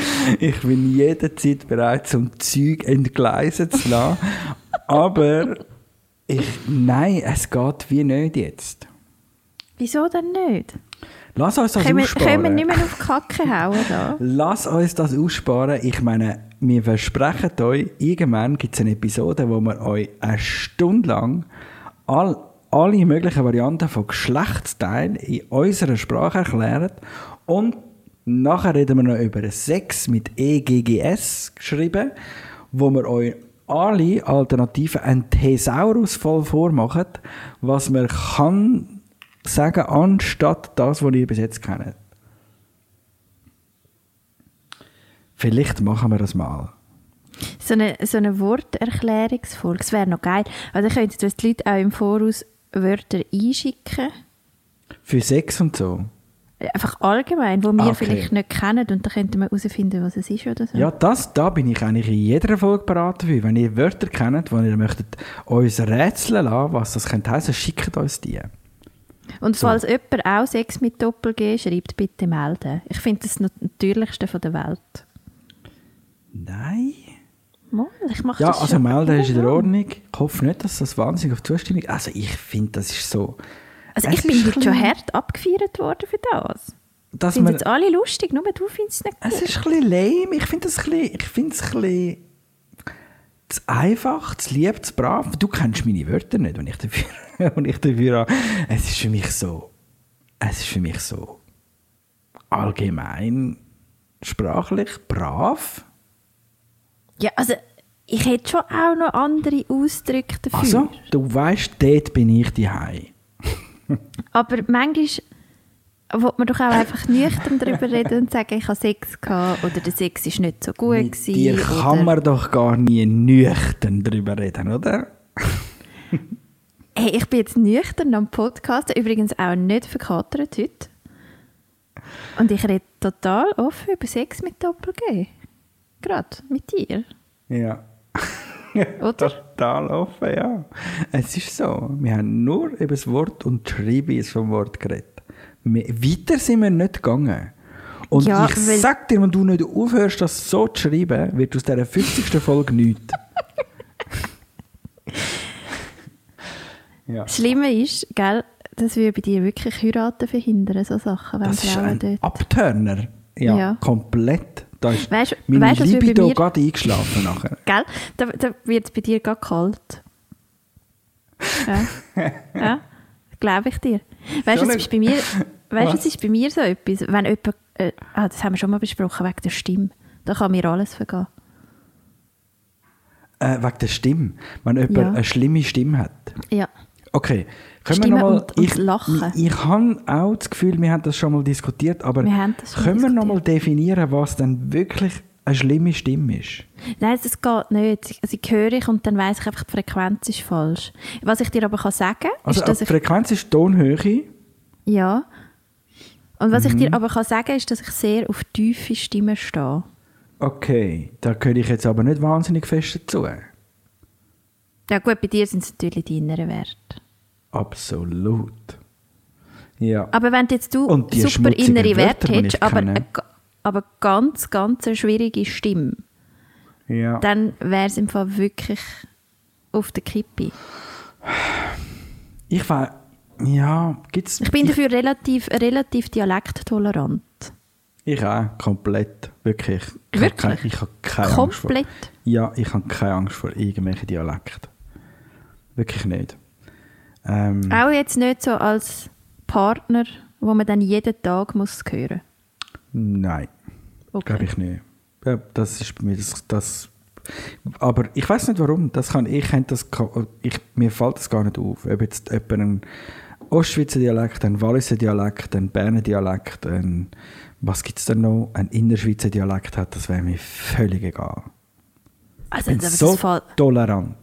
Ich bin jederzeit bereit, zum Zeug entgleisen zu lassen. Aber ich, nein, es geht wie nicht jetzt. Wieso denn nicht? Lass uns das Können wir, aussparen. können wir nicht mehr auf die Kacke hauen da? Lass uns das aussparen. Ich meine, wir versprechen euch, irgendwann gibt es eine Episode, wo wir euch eine Stunde lang all, alle möglichen Varianten von Geschlechtsteilen in unserer Sprache erklären. Und nachher reden wir noch über Sex mit EGGS geschrieben, wo wir euch alle Alternativen einen Thesaurus voll vormachen, was man kann sagen, anstatt das, was ihr bis jetzt kennt. Vielleicht machen wir das mal. So eine, so eine Worterklärungsfolge, das wäre noch geil. Also ich könnte uns die Leute auch im Voraus Wörter einschicken. Für Sex und so. Einfach allgemein, wo wir Okay. vielleicht nicht kennen und dann könnten wir herausfinden, was es ist oder so. Ja, das, da bin ich eigentlich in jeder Folge beraten für. Wenn ihr Wörter kennt, wo ihr möchtet uns rätseln lassen, was das könnte heißen, schickt uns die. Und falls jemand auch Sex mit Doppel-G schreibt, bitte melden. Ich finde das das Natürlichste von der Welt. Nein. Mal, ich mache Ja, das also schon melden ist in der. Ordnung. Ich hoffe nicht, dass das wahnsinnig auf Zustimmung... Also ich finde, das ist so... Also ich bin heute schon hart abgefeiert worden für das. Dass Sind jetzt alle lustig, nur du findest es nicht gut. es ist ein bisschen lame. Ich finde es ein bisschen... Ich finde es ein bisschen... Zu einfach, zu lieb, zu brav. Du kennst meine Wörter nicht, wenn ich dafür... *laughs* wenn ich dafür habe. Es ist für mich so... Es ist für mich so... Allgemein... Sprachlich brav. Ja, also ich hätte schon auch noch andere Ausdrücke dafür. Also, du weißt, dort bin ich die Aber manchmal will man doch auch einfach nüchtern darüber reden und sagen, ich habe Sex gehabt oder der Sex ist nicht so gut Mit gewesen. dir kann man doch gar nie nüchtern darüber reden, oder? Hey, ich bin jetzt nüchtern am Podcast, übrigens auch nicht verkatert heute. Und ich rede total offen über Sex mit Doppel-G. Gerade mit dir. Ja. *laughs* Oder? Total offen, ja. Es ist so. Wir haben nur über das Wort und die Schreibweise vom Wort geredet. Wir, weiter sind wir nicht gegangen. Und Ja, ich sag dir, wenn du nicht aufhörst, das so zu schreiben, wird aus dieser 50. Folge nichts. *laughs* Ja. Das Schlimme ist, gell, das würde bei dir wirklich heiraten verhindern, so Sachen, wenn Das ist ein dort... Abturner. Ja, Ja. komplett. Da ist Weisst- meine wir bei Libido gerade eingeschlafen nachher. *laughs* Gell? Da, da wird es bei dir gar kalt. Ja, *laughs* ja glaube ich dir. Weißt du, es ist bei mir, weißt, du, Was? es ist bei mir so etwas, wenn jemand, äh, ah, das haben wir schon mal besprochen, wegen der Stimme, da kann mir alles vergehen. Äh, wegen der Stimme. Wenn jemand Ja. eine schlimme Stimme hat. Ja. Okay, können wir Stimme noch mal, und- und ich, Lachen. Ich, ich habe auch das Gefühl, wir haben das schon mal diskutiert, aber Wir haben das schon können wir noch mal diskutiert. definieren, was denn wirklich eine schlimme Stimme ist? Nein, das geht nicht. Also ich höre ich und dann weiss ich einfach, die Frequenz ist falsch. Was ich dir aber kann sagen Also ist, dass die ich... Frequenz ist Tonhöhe. Ja. Und was ich Mhm. dir aber kann sagen ist, dass ich sehr auf tiefe Stimmen stehe. Okay, da gehöre ich jetzt aber nicht wahnsinnig fest dazu. Ja gut, bei dir sind es natürlich die inneren Werte. Absolut. Ja. Aber wenn jetzt du super innere Werte ich hättest, aber, eine, aber ganz, ganz eine schwierige Stimme, ja. dann wäre es im Fall wirklich auf der Kippe. Ich war. Ja, gibt's. Ich bin dafür relativ, relativ dialekttolerant. Ich auch, komplett. Wirklich. Ich Wirklich? Habe keine, ich habe keine Angst vor. Komplett? Ja, ich habe keine Angst vor irgendwelchen Dialekten. Wirklich nicht. Ähm, Auch jetzt nicht so als Partner, wo man dann jeden Tag muss hören Nein, Okay. glaube ich nicht. Ja, das ist bei mir das, das aber ich weiß nicht warum. Das kann, ich das, ich, mir fällt das gar nicht auf. Ob jetzt jemand einen Ostschweizer Dialekt, einen Walliser Dialekt, einen Berner Dialekt, einen, was gibt es denn noch, einen Innerschweizer Dialekt hat, das wäre mir völlig egal. Also, Ich bin so tolerant.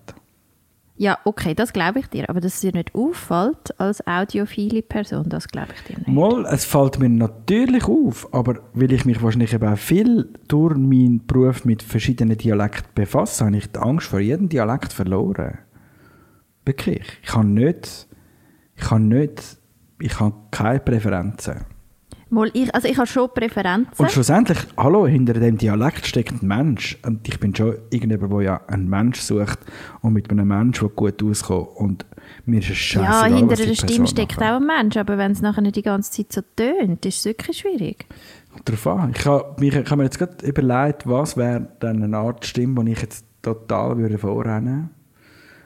ja, okay, das glaube ich dir. Aber dass es dir nicht auffällt als audiophile Person, das glaube ich dir nicht. Mal, es fällt mir natürlich auf, aber weil ich mich wahrscheinlich eben auch viel durch meinen Beruf mit verschiedenen Dialekten befasse, habe ich die Angst vor jedem Dialekt verloren. Wirklich. Ich kann nicht, ich kann nicht, ich habe keine Präferenzen. Mal, ich, also ich habe schon Präferenzen. Und schlussendlich, hallo, hinter dem Dialekt steckt ein Mensch. Und ich bin schon irgendjemand, der ja einen Mensch sucht und mit einem Mensch, der gut auskommt. Und mir ist es ja, scheißegal, hinter was die der Stimme steckt auch ein Mensch, aber wenn es nachher nicht die ganze Zeit so tönt, ist es wirklich schwierig. Darauf an. Ich habe, ich habe mir jetzt gerade überlegt, was wäre dann eine Art Stimme, die ich jetzt total würde vorrennen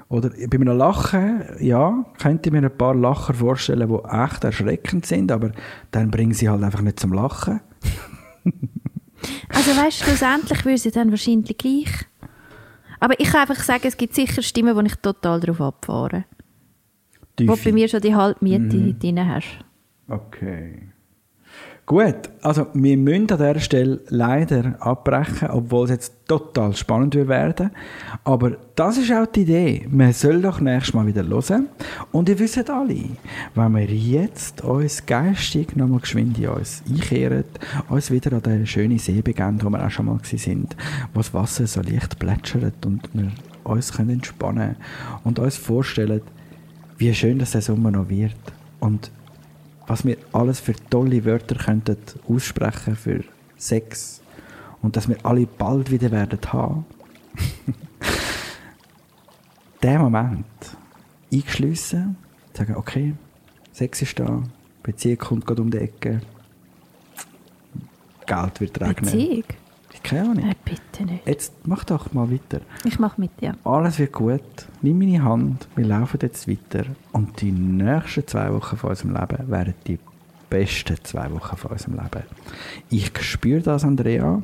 Oder bei einem Lachen, ja, könnte ich mir ein paar Lacher vorstellen, die echt erschreckend sind, aber dann bringen sie halt einfach nicht zum Lachen. *laughs* Also weißt du, schlussendlich würde sie dann wahrscheinlich gleich. Aber ich kann einfach sagen, es gibt sicher Stimmen, wo ich total drauf abfahre. Wo du bei mir schon die halbe Miete Mhm. drin hast. Okay. Gut, also wir müssen an dieser Stelle leider abbrechen, obwohl es jetzt total spannend wird werden. Aber das ist auch die Idee. Man soll doch nächstes Mal wieder hören. Und ihr wisst alle, wenn wir jetzt uns geistig nochmal geschwind in uns einkehren, uns wieder an den schönen See begeben, wo wir auch schon mal waren, wo das Wasser so leicht plätschert und wir uns können entspannen und uns vorstellen, wie schön das der Sommer noch wird. Und was wir alles für tolle Wörter könnten aussprechen für Sex und dass wir alle bald wieder werden haben. *laughs* Der Moment eingeschliessen, sagen, okay, Sex ist da, Beziehung kommt gerade um die Ecke, Geld wird regnen. Beziehung? Keine Ahnung. Nein, bitte nicht. Jetzt mach doch mal weiter. Ich mache mit dir. Alles wird gut. Nimm meine Hand. Wir laufen jetzt weiter. Und die nächsten zwei Wochen von unserem Leben werden die besten zwei Wochen von unserem Leben. Ich spüre das, Andrea.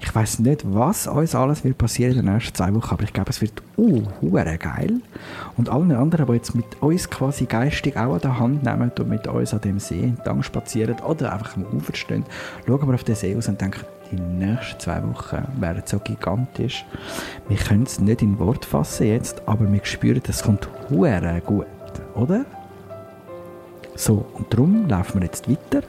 Ich weiß nicht, was uns alles wird passieren in den nächsten zwei Wochen, aber ich glaube, es wird uh, geil. Und allen anderen, die jetzt mit uns quasi geistig auch an der Hand nehmen und mit uns an dem See entlang spazieren oder einfach am Ufer stehen, schauen wir auf den See aus und denken, die nächsten zwei Wochen werden so gigantisch. Wir können es nicht in Wort fassen jetzt, aber wir spüren, es kommt gut, oder? So, und darum laufen wir jetzt weiter.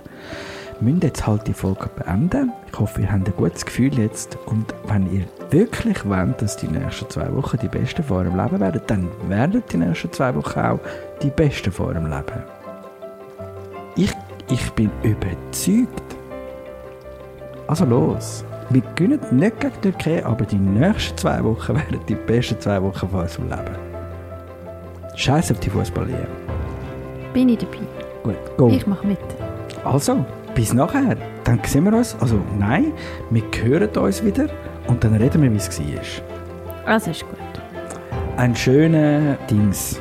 Wir müssen jetzt halt die Folge beenden. Ich hoffe, ihr habt ein gutes Gefühl jetzt. Und wenn ihr wirklich wollt, dass die nächsten zwei Wochen die besten von eurem Leben werden, dann werden die nächsten zwei Wochen auch die besten von eurem Leben. Ich, ich bin überzeugt. Also los. Wir gewinnen nicht gegen die Türkei, aber die nächsten zwei Wochen *laughs* werden die besten zwei Wochen von unserem Leben. Scheiß auf die Fußball-EM. Bin ich dabei. Gut, go. Ich mache mit. Also, bis nachher. Dann sehen wir uns. Also, nein, wir hören uns wieder und dann reden wir, wie es war. Also ist gut. Ein schöner Dings.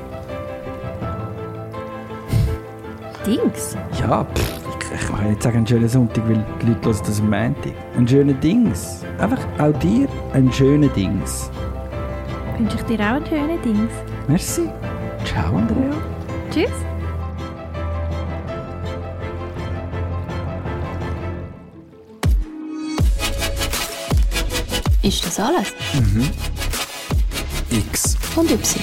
Dings. Ja, pff, ich, ich kann nicht sagen, einen schönen Sonntag, weil die Leute hören das am Montag. Ein schöner Dings. Einfach auch dir ein schöner Dings. Wünsche ich dir auch einen schönen Dings. Merci. Ciao, Andrea. Tschüss. Ist das alles? X. Und Y.